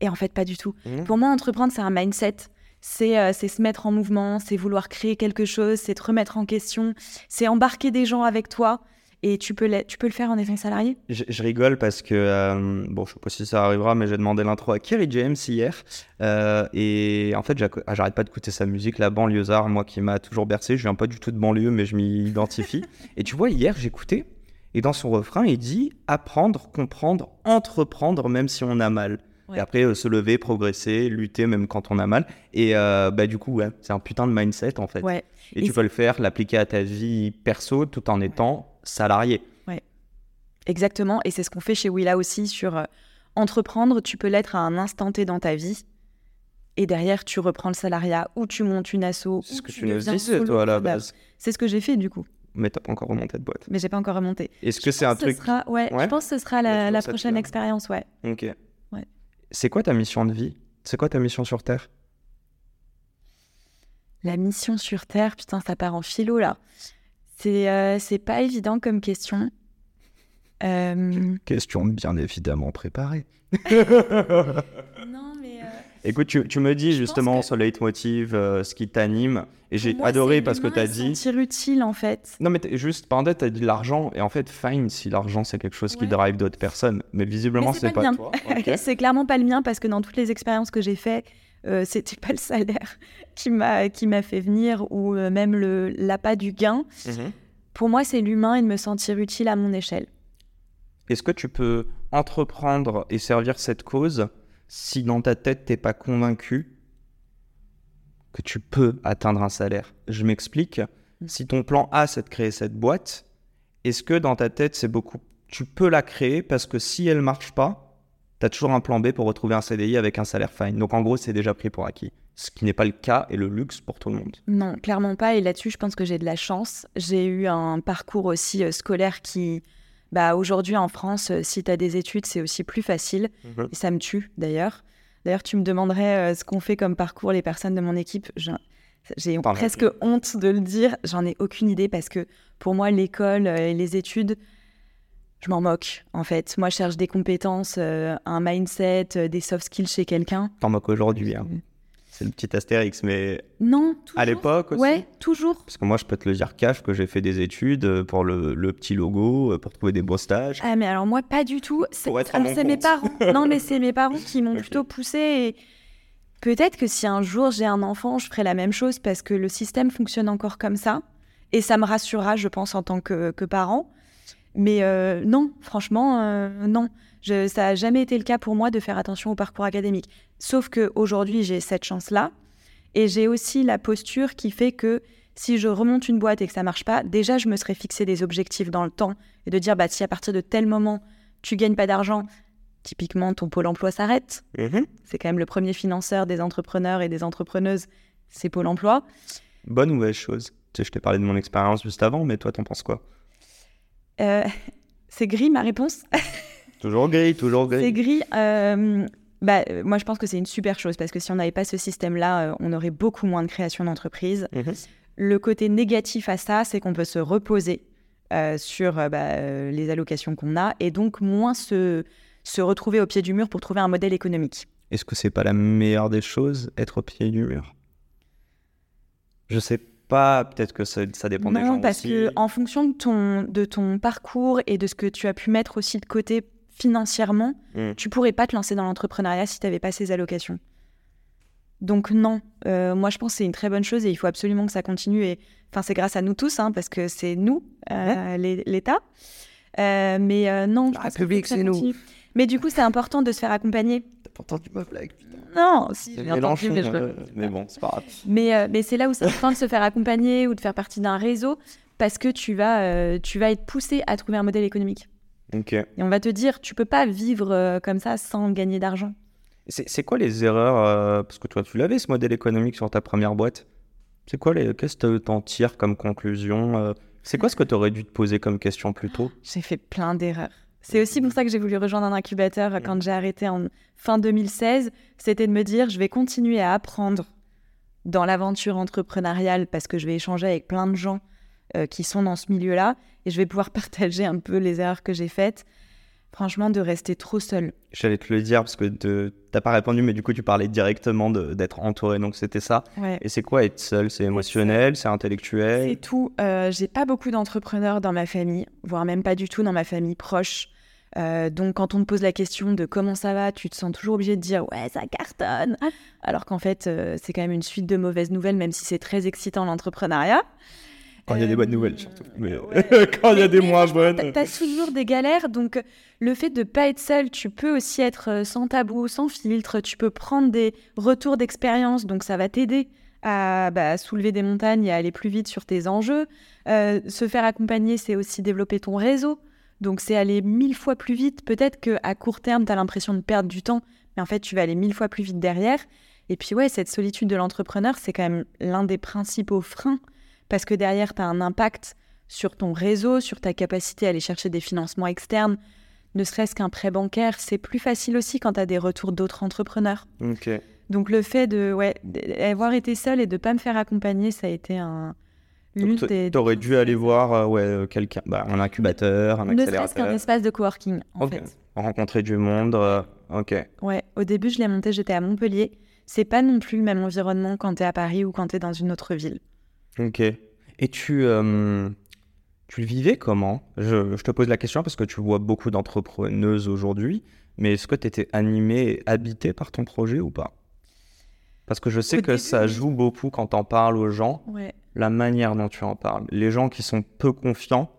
Et en fait, pas du tout. Mhm. Pour moi, entreprendre, c'est un mindset. C'est euh, c'est se mettre en mouvement, c'est vouloir créer quelque chose, c'est te remettre en question, c'est embarquer des gens avec toi. Et tu peux, le- tu peux le faire en étant salarié? Je, je rigole parce que, euh, bon, je sais pas si ça arrivera, mais j'ai demandé l'intro à Kerry James hier. euh, et en fait, ah, j'arrête pas d'écouter sa musique, la banlieusard, moi qui m'a toujours bercé. Je viens pas du tout de banlieue, mais je m'y identifie. et tu vois, hier, j'écoutais. Et dans son refrain, il dit apprendre, comprendre, entreprendre, même si on a mal. Ouais. Et après, euh, se lever, progresser, lutter, même quand on a mal. Et euh, bah, du coup, ouais, c'est un putain de mindset, en fait. Ouais. Et, Et tu peux le faire, l'appliquer à ta vie perso tout en étant salarié. Exactement, et c'est ce qu'on fait chez Willa aussi sur euh, entreprendre, tu peux l'être à un instant T dans ta vie, et derrière tu reprends le salariat, ou tu montes une asso, C'est ce que tu nous disais, toi, à la base. C'est ce que j'ai fait du coup, Mais t'as pas encore remonté de boîte. mais j'ai pas encore remonté. Est-ce que c'est un truc. sera, ouais, Ouais. je pense que ce sera la, prochaine expérience, ouais. Ok. Ouais. C'est quoi ta mission de vie? C'est quoi ta mission sur Terre? La mission sur Terre, putain, ça part en philo là. C'est euh, c'est pas évident comme question. Euh, Question bien évidemment préparée. Non, mais. euh, Écoute, tu, tu me dis Je justement que- ce leitmotiv, euh, ce qui t'anime. Et j'ai adoré parce que et se dit. sentir utile en fait. Non, mais juste, par en t'as dit l'argent. Et en fait, fine si l'argent c'est quelque chose qui drive d'autres personnes. Mais visiblement, c'est c'est pas pas, le toi. Ok. c'est clairement pas le mien parce que dans toutes les expériences que j'ai fait, euh, c'était pas le salaire qui m'a qui m'a fait venir ou euh, même le l'appât du gain. Mhm. Pour moi, c'est l'humain et de me sentir utile à mon échelle. Est-ce que tu peux entreprendre et servir cette cause si dans ta tête, t'es pas convaincu que tu peux atteindre un salaire? Je m'explique. Mm. Si ton plan A, c'est de créer cette boîte, est-ce que dans ta tête, c'est beaucoup... Tu peux la créer parce que si elle marche pas, tu as toujours un plan B pour retrouver un CDI avec un salaire fine. Donc en gros, c'est déjà pris pour acquis. Ce qui n'est pas le cas et le luxe pour tout le monde. Non, clairement pas. Et là-dessus, je pense que j'ai de la chance. J'ai eu un parcours aussi euh, scolaire qui, bah, aujourd'hui en France, euh, si tu as des études, c'est aussi plus facile. Mhm. Et ça me tue d'ailleurs. D'ailleurs, tu me demanderais euh, ce qu'ont fait comme parcours les personnes de mon équipe. J'ai presque honte de le dire. J'en ai aucune idée parce que pour moi, l'école et les études, je m'en moque, en fait. Moi, je cherche des compétences, euh, un mindset, euh, des soft skills chez quelqu'un. T'en moques aujourd'hui, hein. C'est le petit astérix, mais. Non, toujours. À l'époque aussi. Ouais, toujours. Parce que moi, je peux te le dire cash que j'ai fait des études euh, pour le, petit logo, pour trouver des beaux stages. Ah, mais alors moi, pas du tout. C'est mes parents. non, mais c'est mes parents qui m'ont plutôt poussé. Et peut-être que si un jour j'ai un enfant, je ferai la même chose parce que le système fonctionne encore comme ça. Et ça me rassurera, je pense, en tant que, que parent. Mais euh, non, franchement, euh, non. ça n'a jamais été le cas pour moi de faire attention au parcours académique. Sauf qu'aujourd'hui, j'ai cette chance-là. Et j'ai aussi la posture qui fait que si je remonte une boîte et que ça marche pas, déjà, je me serais fixé des objectifs dans le temps et de dire, bah, si à partir de tel moment, tu gagnes pas d'argent, typiquement, ton pôle emploi s'arrête. Mm-hmm. C'est quand même le premier financeur des entrepreneurs et des entrepreneuses, c'est Pôle emploi. Bonne ou mauvaise chose? Je t'ai parlé de mon expérience juste avant, mais toi, t'en penses quoi? Euh, c'est gris ma réponse. toujours gris, toujours gris. C'est gris. Euh, bah, moi, je pense que c'est une super chose parce que si on n'avait pas ce système-là, euh, on aurait beaucoup moins de création d'entreprises. Mhm. Le côté négatif à ça, c'est qu'on peut se reposer sur bah, les allocations qu'on a et donc moins se, se retrouver au pied du mur pour trouver un modèle économique. Est-ce que c'est pas la meilleure des choses, être au pied du mur? Je sais pas, peut-être que ça, dépend des gens Non, parce que en fonction de ton, de ton parcours et de ce que tu as pu mettre aussi de côté financièrement, hmm. tu pourrais pas te lancer dans l'entrepreneuriat si tu n'avais pas ces allocations. Donc non, euh, moi je pense que c'est une très bonne chose et il faut absolument que ça continue. Et enfin c'est grâce à nous tous, hein, parce que c'est nous, euh, l'État. Euh, mais non, la République, c'est nous. Mais du coup, c'est important de se faire accompagner. T'as pas entendu ma blague, Non, si, j'ai entendu, mais, euh, mais bon, c'est pas grave. Mais, euh, mais c'est là où c'est important de se faire accompagner ou de faire partie d'un réseau parce que tu vas, euh, tu vas être poussé à trouver un modèle économique. Ok. Et on va te dire, tu peux pas vivre comme ça sans gagner d'argent. C'est quoi les erreurs Parce que toi, tu l'avais ce modèle économique sur ta première boîte. C'est quoi les Qu'est-ce que tu en tires comme conclusion C'est quoi ce que tu aurais dû te poser comme question plus tôt? J'ai fait plein d'erreurs. C'est aussi pour ça que j'ai voulu rejoindre un incubateur quand j'ai arrêté en fin 2016. C'était de me dire, je vais continuer à apprendre dans l'aventure entrepreneuriale parce que je vais échanger avec plein de gens euh, qui sont dans ce milieu-là et je vais pouvoir partager un peu les erreurs que j'ai faites. Franchement, de rester trop seul. J'allais te le dire parce que tu n'as pas répondu, mais du coup, tu parlais directement d'être entouré, donc c'était ça. Et c'est quoi être seul? C'est émotionnel, c'est intellectuel? C'est tout. Euh, j'ai pas beaucoup d'entrepreneurs dans ma famille, voire même pas du tout dans ma famille proche. Euh, donc, quand on te pose la question de comment ça va, tu te sens toujours obligé de dire ouais, ça cartonne. Alors qu'en fait, euh, c'est quand même une suite de mauvaises nouvelles, même si c'est très excitant l'entrepreneuriat. Quand il y a des bonnes nouvelles, surtout. Mais quand il y a des moins bonnes. Tu as toujours des galères. Donc, le fait de ne pas être seul, tu peux aussi être euh, sans tabou, sans filtre. Tu peux prendre des retours d'expérience. Donc, ça va t'aider à bah, soulever des montagnes et à aller plus vite sur tes enjeux. se faire accompagner, c'est aussi développer ton réseau. Donc c'est aller mille fois plus vite. Peut-être qu'à court terme, tu as l'impression de perdre du temps, mais en fait, tu vas aller mille fois plus vite derrière. Et puis ouais, cette solitude de l'entrepreneur, c'est quand même l'un des principaux freins, parce que derrière, tu as un impact sur ton réseau, sur ta capacité à aller chercher des financements externes, ne serait-ce qu'un prêt bancaire. C'est plus facile aussi quand tu as des retours d'autres entrepreneurs. Donc le fait de ouais, d'avoir été seul et de ne pas me faire accompagner, ça a été un, tu aurais dû aller voir euh, ouais, euh, quelqu'un, bah, un incubateur, un accélérateur. Ne serait-ce qu'un espace de coworking, en fait. Rencontrer du monde, euh, ok. Ouais, au début, je l'ai monté, j'étais à Montpellier. C'est pas non plus le même environnement quand tu es à Paris ou quand tu es dans une autre ville. Ok. Et tu, tu le vivais comment? Je, je, te pose la question parce que tu vois beaucoup d'entrepreneuses aujourd'hui, mais est-ce que tu étais animée et habitée par ton projet ou pas? Parce que je sais Au que début, ça joue beaucoup quand t'en parles aux gens, Ouais. la manière dont tu en parles. Les gens qui sont peu confiants,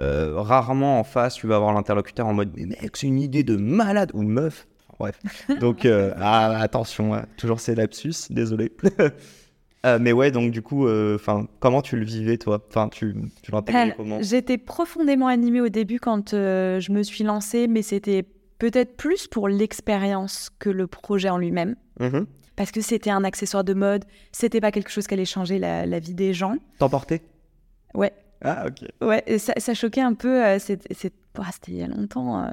euh, rarement en face, tu vas avoir l'interlocuteur en mode Mais mec, c'est une idée de malade ou meuf. Bref. Donc, euh, ah, attention, hein, toujours ces lapsus, désolé. Euh, mais ouais, donc du coup, euh, comment tu le vivais toi? Enfin, tu, tu Euh, comment? J'étais profondément animée au début quand euh, je me suis lancée, mais c'était peut-être plus pour l'expérience que le projet en lui-même. Mhm. Parce que c'était un accessoire de mode, c'était pas quelque chose qui allait changer la, la vie des gens. T'emportais? Ouais, Ah, ok. ouais, ça, ça choquait un peu. c'est- c'est- ouah, c'était il y a longtemps.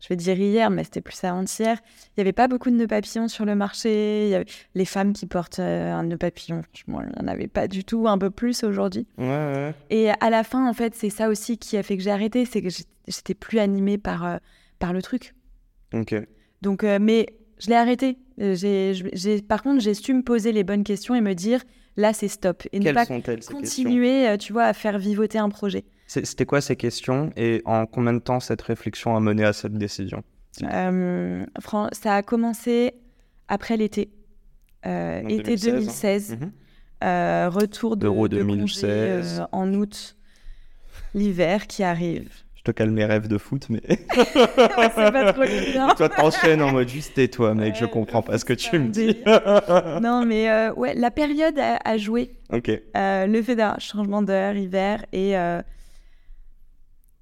Je vais dire hier, mais c'était plus avant-hier. Il n'y avait pas beaucoup de nœuds papillons sur le marché. Il y avait les femmes qui portent euh, un nœud papillon, franchement, il n'y en avait pas du tout, un peu plus aujourd'hui. Ouais, ouais. Et à la fin, en fait, c'est ça aussi qui a fait que j'ai arrêté, c'est que j'étais plus animée par, euh, par le truc. Ok. Donc, euh, mais je l'ai arrêté. J'ai- par contre, j'ai su me poser les bonnes questions et me dire, là, c'est stop. Et ne pas continuer, tu vois, à faire vivoter un projet. C'était quoi ces questions et en combien de temps cette réflexion a mené à cette décision? Euh, fran- ça a commencé après l'été. Euh, été 2016, 2016. Mhm. Euh, retour de, Euro de congé, 2016. euh, en août. L'hiver qui arrive. Je te calme mes rêves de foot, mais Ouais, c'est pas trop bien. toi t'enchaînes en mode juste tais-toi, mec, je comprends pas ce que tu me dis. non, mais euh, ouais, la période a, a joué. ok. Euh, le fait d'un changement d'heure, hiver, et euh,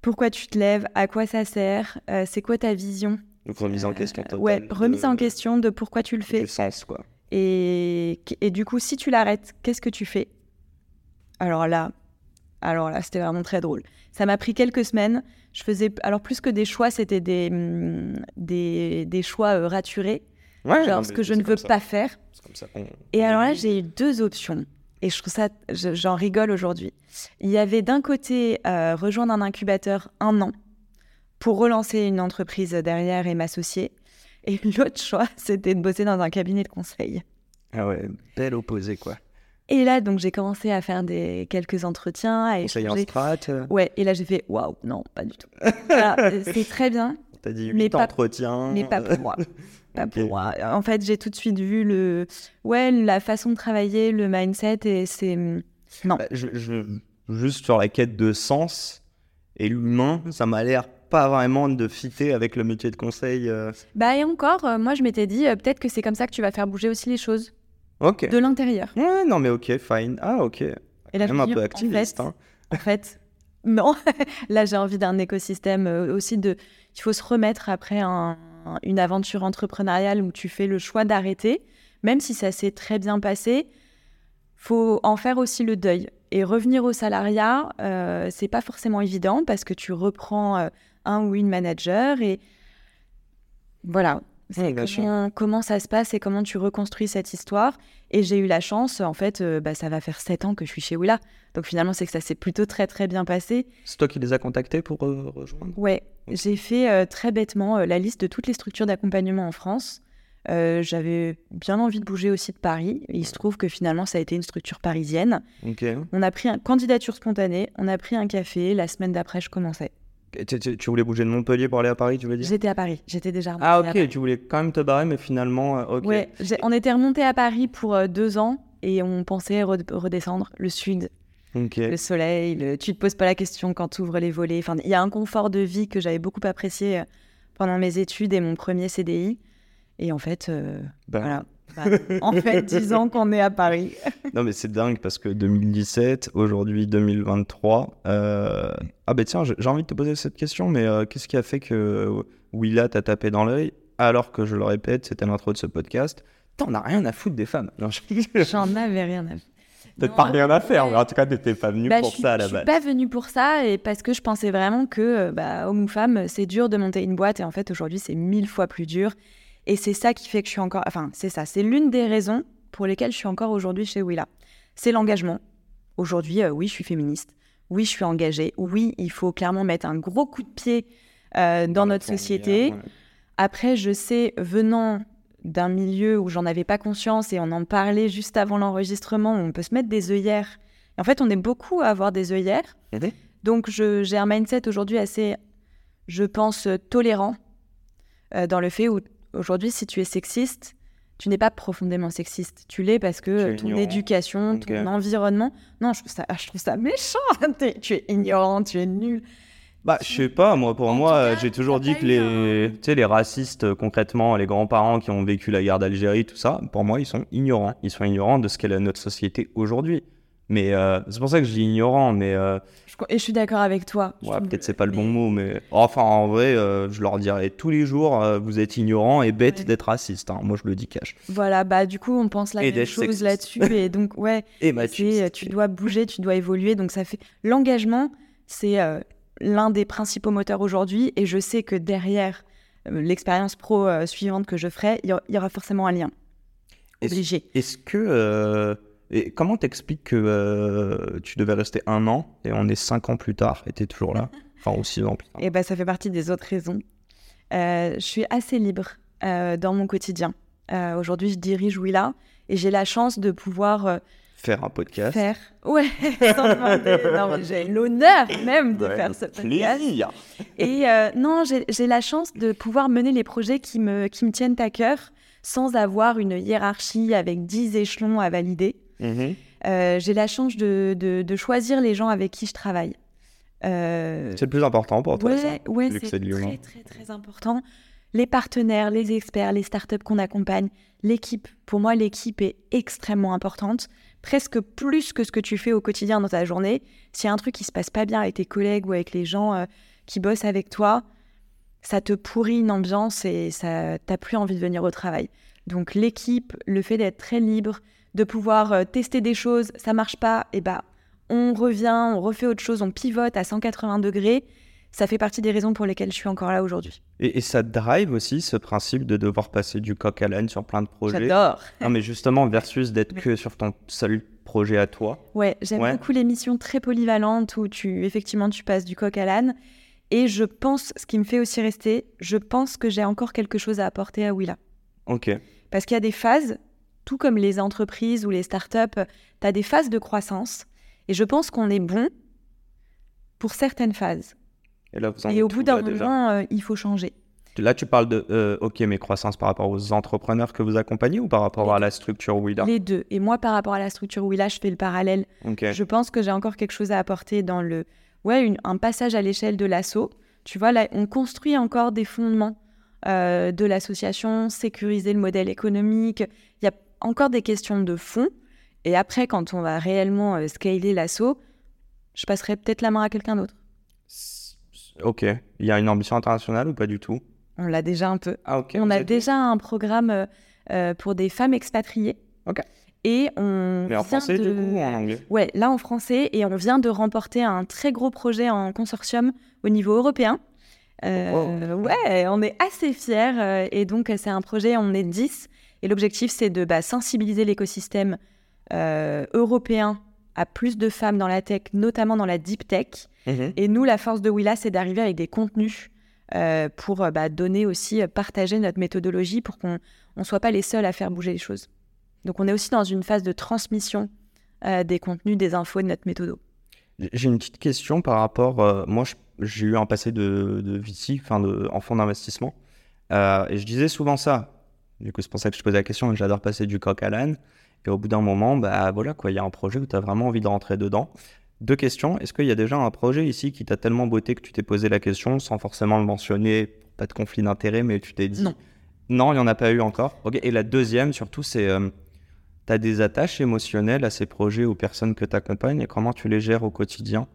pourquoi tu te lèves, à quoi ça sert, euh, c'est quoi ta vision? Donc remise en question Euh, totale. ouais, remise de- en question de pourquoi tu le fais. Du sens, quoi. Et, et du coup, si tu l'arrêtes, qu'est-ce que tu fais? Alors là, alors là, c'était vraiment très drôle. Ça m'a pris quelques semaines. Je faisais, alors plus que des choix, c'était des, hum, des, des choix euh, raturés, Ouais, genre ce que je ne veux ça. pas faire. C'est comme ça Et alors là, j'ai eu deux options. Et je trouve ça, je- j'en rigole aujourd'hui. Il y avait d'un côté euh, rejoindre un incubateur un an pour relancer une entreprise derrière et m'associer. Et l'autre choix, c'était de bosser dans un cabinet de conseil. Ah ouais, belle opposé, quoi. Et là, donc, j'ai commencé à faire des quelques entretiens, à Conseiller en strat, euh, Ouais, et là, j'ai fait waouh, non, pas du tout. C'est très bien, t'as dit Mais 8 pas- entretiens. mais pas pour moi. Pas Ok. pour moi. En fait, j'ai tout de suite vu le, ouais, la façon de travailler, le mindset, et c'est non. Bah, je, je- juste sur la quête de sens et l'humain, ça m'a l'air pas vraiment de fitter avec le métier de conseil. euh. Bah et encore, euh, moi, je m'étais dit euh, peut-être que c'est comme ça que tu vas faire bouger aussi les choses Ok. de l'intérieur. Ouais, non, mais ok, fine. Ah, ok. Et là, je Même me un peu en activiste. fait, hein. En fait, non. Là, j'ai envie d'un écosystème aussi de. Il faut se remettre après un- une aventure entrepreneuriale où tu fais le choix d'arrêter, même si ça s'est très bien passé. Faut en faire aussi le deuil et revenir au salariat. Euh, c'est pas forcément évident parce que tu reprends euh, un ou une manager et voilà. Comment, ça se passe et comment tu reconstruis cette histoire? Et j'ai eu la chance, en fait, euh, bah, ça va faire sept ans que je suis chez Willa. Donc finalement, c'est que ça s'est plutôt très très bien passé. C'est toi qui les as contactés pour euh, rejoindre? Ouais, j'ai fait euh, très bêtement la liste de toutes les structures d'accompagnement en France. J'avais bien envie de bouger aussi de Paris. Il se trouve que finalement, ça a été une structure parisienne. On a pris une candidature spontanée, on a pris un café. La semaine d'après, je commençais. Tu, tu- tu voulais bouger de Montpellier pour aller à Paris, tu veux dire? J'étais à Paris, j'étais déjà remontée Ah, à ok, Paris. tu voulais quand même te barrer, mais finalement, euh, ok. Ouais, on était remonté à Paris pour euh, deux ans et on pensait re- redescendre le sud, le soleil. le- Tu te poses pas la question quand tu ouvres les volets. Enfin, il y a un confort de vie que j'avais beaucoup apprécié euh, pendant mes études et mon premier CDI. Et en fait, euh, Bah, voilà. En fait, dix ans qu'on est à Paris. Non, mais c'est dingue parce que 2017, aujourd'hui 2023. euh, Ah, bah tiens, j'ai envie de te poser cette question, mais euh, qu'est-ce qui a fait que euh, Willa t'a tapé dans l'œil alors que, je le répète, c'était l'intro de ce podcast? T'en as rien à foutre des femmes. J'en avais rien à Peut-être Non, pas rien à faire, mais en tout cas, t'étais pas venu Bah, pour suis, ça à la je suis base. pas venue pour ça et parce que je pensais vraiment que, bah, homme ou femme, c'est dur de monter une boîte et en fait aujourd'hui c'est mille fois plus dur. Et c'est ça qui fait que je suis encore, enfin c'est ça, c'est l'une des raisons pour lesquelles je suis encore aujourd'hui chez Willa. C'est l'engagement. Aujourd'hui, euh, oui, je suis féministe. Oui, je suis engagée. Oui, il faut clairement mettre un gros coup de pied euh, dans notre société. Après, je sais, venant d'un milieu où j'en avais pas conscience et on en parlait juste avant l'enregistrement, on peut se mettre des œillères. Et en fait, on est beaucoup à avoir des œillères. Donc, j'ai un mindset aujourd'hui assez, je pense, euh, tolérant euh, dans le fait où aujourd'hui, si tu es sexiste, tu n'es pas profondément sexiste. Tu l'es parce que ton éducation, ton environnement. Non, je trouve ça, je trouve ça méchant. tu es ignorant, tu es nul. Bah, je sais pas, moi, pour moi, j'ai toujours dit que les, tu sais, les racistes, euh, concrètement, les grands-parents qui ont vécu la guerre d'Algérie, tout ça, pour moi, ils sont ignorants. Ils sont ignorants de ce qu'est notre société aujourd'hui. Mais euh, c'est pour ça que je dis ignorant, mais. Euh, et je suis d'accord avec toi. Ouais, peut-être c'est pas le bon mot, mais. Enfin, en vrai, je leur dirais tous les jours, vous êtes ignorant et bête d'être raciste. Hein. Moi, je le dis cash. Voilà, bah, du coup, on pense la même chose là-dessus. et donc, ouais. et tu dois bouger, tu dois évoluer. Donc, ça fait. L'engagement, c'est l'un des principaux moteurs aujourd'hui et je sais que derrière euh, l'expérience pro euh, suivante que je ferai, il y, aura forcément un lien. Obligé. Est-ce que. Euh, et comment t'expliques que tu devais rester un an et on est cinq ans plus tard et tu es toujours là? Enfin, ou six ans plus tard. Et eh ben, ça fait partie des autres raisons. je suis assez libre dans mon quotidien. Aujourd'hui, je dirige Willa et j'ai la chance de pouvoir faire un podcast. Faire, ouais, sans demander. non, j'ai l'honneur même de faire ce podcast. Et euh, non, j'ai la chance de pouvoir mener les projets qui me, qui me tiennent à cœur sans avoir une hiérarchie avec 10 échelons à valider. Mm-hmm. Euh, j'ai la chance de, de, de, choisir les gens avec qui je travaille. Euh... C'est le plus important pour toi, ça Ouais, c'est très, très, très important. Les partenaires, les experts, les startups qu'on accompagne, l'équipe. Pour moi, l'équipe est extrêmement importante presque plus que ce que tu fais au quotidien dans ta journée. S'il y a un truc qui se passe pas bien avec tes collègues ou avec les gens euh, qui bossent avec toi, ça te pourrit une ambiance et ça t'as plus envie de venir au travail. Donc l'équipe, le fait d'être très libre, de pouvoir euh, tester des choses, ça marche pas, et bah on revient, on refait autre chose, on pivote à 180 degrés ça fait partie des raisons pour lesquelles je suis encore là aujourd'hui. Et, ça drive aussi ce principe de devoir passer du coq à l'âne sur plein de projets? J'adore. Non, mais justement, versus d'être que sur ton seul projet à toi. Ouais, j'aime beaucoup les missions très polyvalentes où tu, effectivement, tu passes du coq à l'âne. Et je pense, ce qui me fait aussi rester, je pense que j'ai encore quelque chose à apporter à Willa. Ok. Parce qu'il y a des phases, tout comme les entreprises ou les startups, tu as des phases de croissance. Et je pense qu'on est bon pour certaines phases. Et, au bout d'un moment, euh, il faut changer. Là, tu parles de, euh, ok, mais croissance par rapport aux entrepreneurs que vous accompagnez ou par rapport à la structure Willa Les deux. Et moi, par rapport à la structure Willa, je fais le parallèle. Je pense que j'ai encore quelque chose à apporter dans le, ouais, un passage à l'échelle de l'assaut. Tu vois, là, on construit encore des fondements euh, de l'association, sécuriser le modèle économique. Il y a encore des questions de fond. Et après, quand on va réellement scaler l'assaut, je passerai peut-être la main à quelqu'un d'autre. Ok. Il y a une ambition internationale ou pas du tout? On l'a déjà un peu. Ah, ok. On a déjà un programme euh, euh, pour des femmes expatriées. Ok. Et on Mais en français, du coup, ou en anglais? Ouais, là en français. Et on vient de remporter un très gros projet en consortium au niveau européen. Euh, ouais, on est assez fiers. et donc, c'est un projet, on est 10. Et l'objectif, c'est de bah, sensibiliser l'écosystème européen à plus de femmes dans la tech, notamment dans la deep tech. Mhm. Et nous, la force de Willa, c'est d'arriver avec des contenus euh, pour euh, bah, donner aussi, euh, partager notre méthodologie pour qu'on ne soit pas les seuls à faire bouger les choses. Donc on est aussi dans une phase de transmission des contenus, des infos de notre méthode. J'ai une petite question par rapport. moi, j'ai eu un passé de, de VC, enfin de, en fonds d'investissement. et je disais souvent ça. Du coup, c'est pour ça que je te posais la question. J'adore passer du coq à l'âne. Et au bout d'un moment, bah voilà quoi, il y a un projet où tu as vraiment envie de rentrer dedans. Deux questions. Est-ce qu'il y a déjà un projet ici qui t'a tellement beauté que tu t'es posé la question sans forcément le mentionner, pas de conflit d'intérêt, mais tu t'es dit Non. Non, il n'y en a pas eu encore. Ok. Et la deuxième, surtout, c'est euh, tu as des attaches émotionnelles à ces projets aux personnes que tu accompagnes et comment tu les gères au quotidien?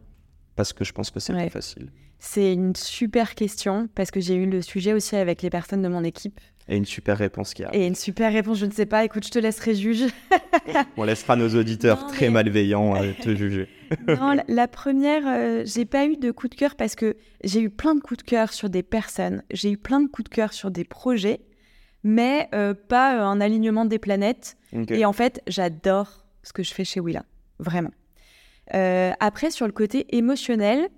Parce que je pense que c'est plus facile. C'est une super question parce que j'ai eu le sujet aussi avec les personnes de mon équipe et une super réponse qui. Et une super réponse, je ne sais pas. Écoute, je te laisserai juger. On laissera nos auditeurs très malveillants te juger. non, la, première, euh, j'ai pas eu de coup de cœur parce que j'ai eu plein de coups de cœur sur des personnes. J'ai eu plein de coups de cœur sur des projets, mais euh, pas euh, un alignement des planètes. Et en fait, j'adore ce que je fais chez Willa, vraiment. après, sur le côté émotionnel,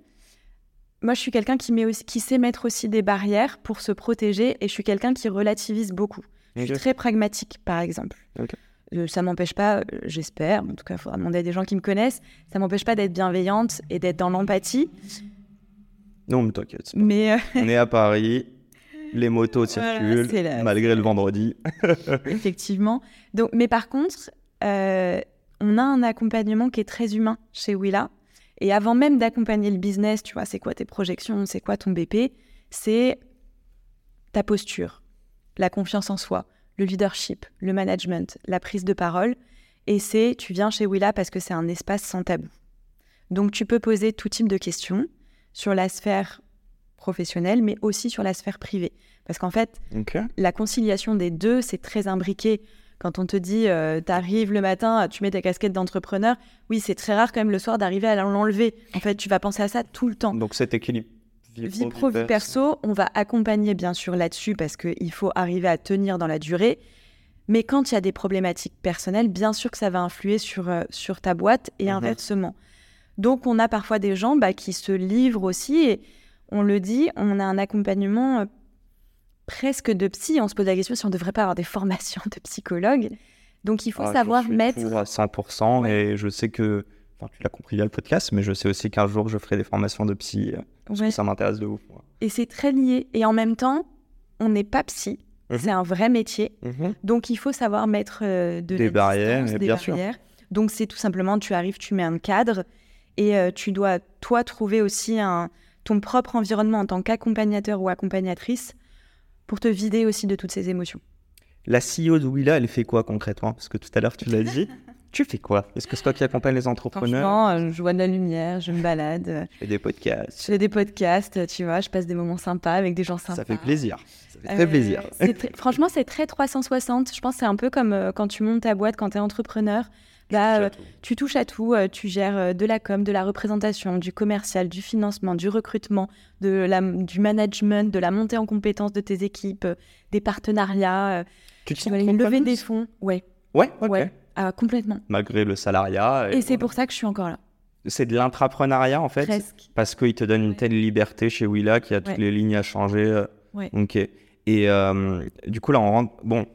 moi, je suis quelqu'un qui, qui sait mettre aussi des barrières pour se protéger et je suis quelqu'un qui relativise beaucoup. Je suis très pragmatique, par exemple. Euh, ça m'empêche pas, euh, j'espère, en tout cas, il faudra demander à des gens qui me connaissent, ça m'empêche pas d'être bienveillante et d'être dans l'empathie. Non, mais t'inquiète. Mais euh, On est à Paris. les motos circulent malgré le vendredi. Effectivement. Donc, mais par contre, euh, on a un accompagnement qui est très humain chez Willa. Et avant même d'accompagner le business, tu vois, c'est quoi tes projections, c'est quoi ton BP, c'est ta posture, la confiance en soi, le leadership, le management, la prise de parole. Et c'est, tu viens chez Willa parce que c'est un espace sans tabou. Donc, tu peux poser tout type de questions sur la sphère professionnelle, mais aussi sur la sphère privée. Parce qu'en fait, la conciliation des deux, c'est très imbriqué. Quand on te dit, tu arrives le matin, tu mets ta casquette d'entrepreneur, oui, c'est très rare quand même le soir d'arriver à l'enlever. En fait, tu vas penser à ça tout le temps. Donc cet équilibre. Vie pro, vie perso, on va accompagner bien sûr là-dessus parce qu'il faut arriver à tenir dans la durée. Mais quand il y a des problématiques personnelles, bien sûr que ça va influer sur, euh, sur ta boîte et Mhm. inversement. Donc on a parfois des gens bah, qui se livrent aussi et on le dit, on a un accompagnement euh, presque de psy. On se pose la question si on ne devrait pas avoir des formations de psychologue. Donc il faut Ah, savoir je suis mettre... pour à 100% et je sais que, enfin tu l'as compris via le podcast, mais je sais aussi qu'un jour je ferai des formations de psy. euh, parce que. Ça m'intéresse de ouf. Et c'est très lié. Et en même temps, on n'est pas psy. Mhm. C'est un vrai métier. Donc, il faut savoir mettre euh, de Des barrières, distance, et des bien sûr. barrières. Donc, c'est tout simplement, tu arrives, tu mets un cadre et euh, tu dois, toi, trouver aussi un, ton propre environnement en tant qu'accompagnateur ou accompagnatrice pour te vider aussi de toutes ces émotions. La CEO de Willa, elle fait quoi concrètement? Parce que tout à l'heure tu l'as dit. tu fais quoi? Est-ce que c'est toi qui accompagne les entrepreneurs? Franchement, euh, je vois de la lumière, je me balade, euh, Tu fais des podcasts. je fais des podcasts, tu vois, je passe des moments sympas avec des gens sympas. Ça fait plaisir. Ça fait Euh, très plaisir. c'est très- franchement, c'est très 360. Je pense que c'est un peu comme euh, quand tu montes ta boîte, quand tu es entrepreneur. Bah, euh, tu touches à tout. euh, tu gères euh, de la com, de la représentation, du commercial, du financement, du recrutement, de la, du management, de la montée en compétences de tes équipes, des partenariats. tu te sens entrepreneuse des fonds. Ouais, Ouais, ok. ouais, ah, complètement. Malgré le salariat. Et c'est pour ça que je suis encore là. C'est de l'intrapreneuriat en fait? Presque. Parce qu'il te donne une telle liberté chez Willa qu'il y a toutes Ouais. les lignes à changer. Ouais. Ok. Et euh, du coup, là, on rentre. Bon,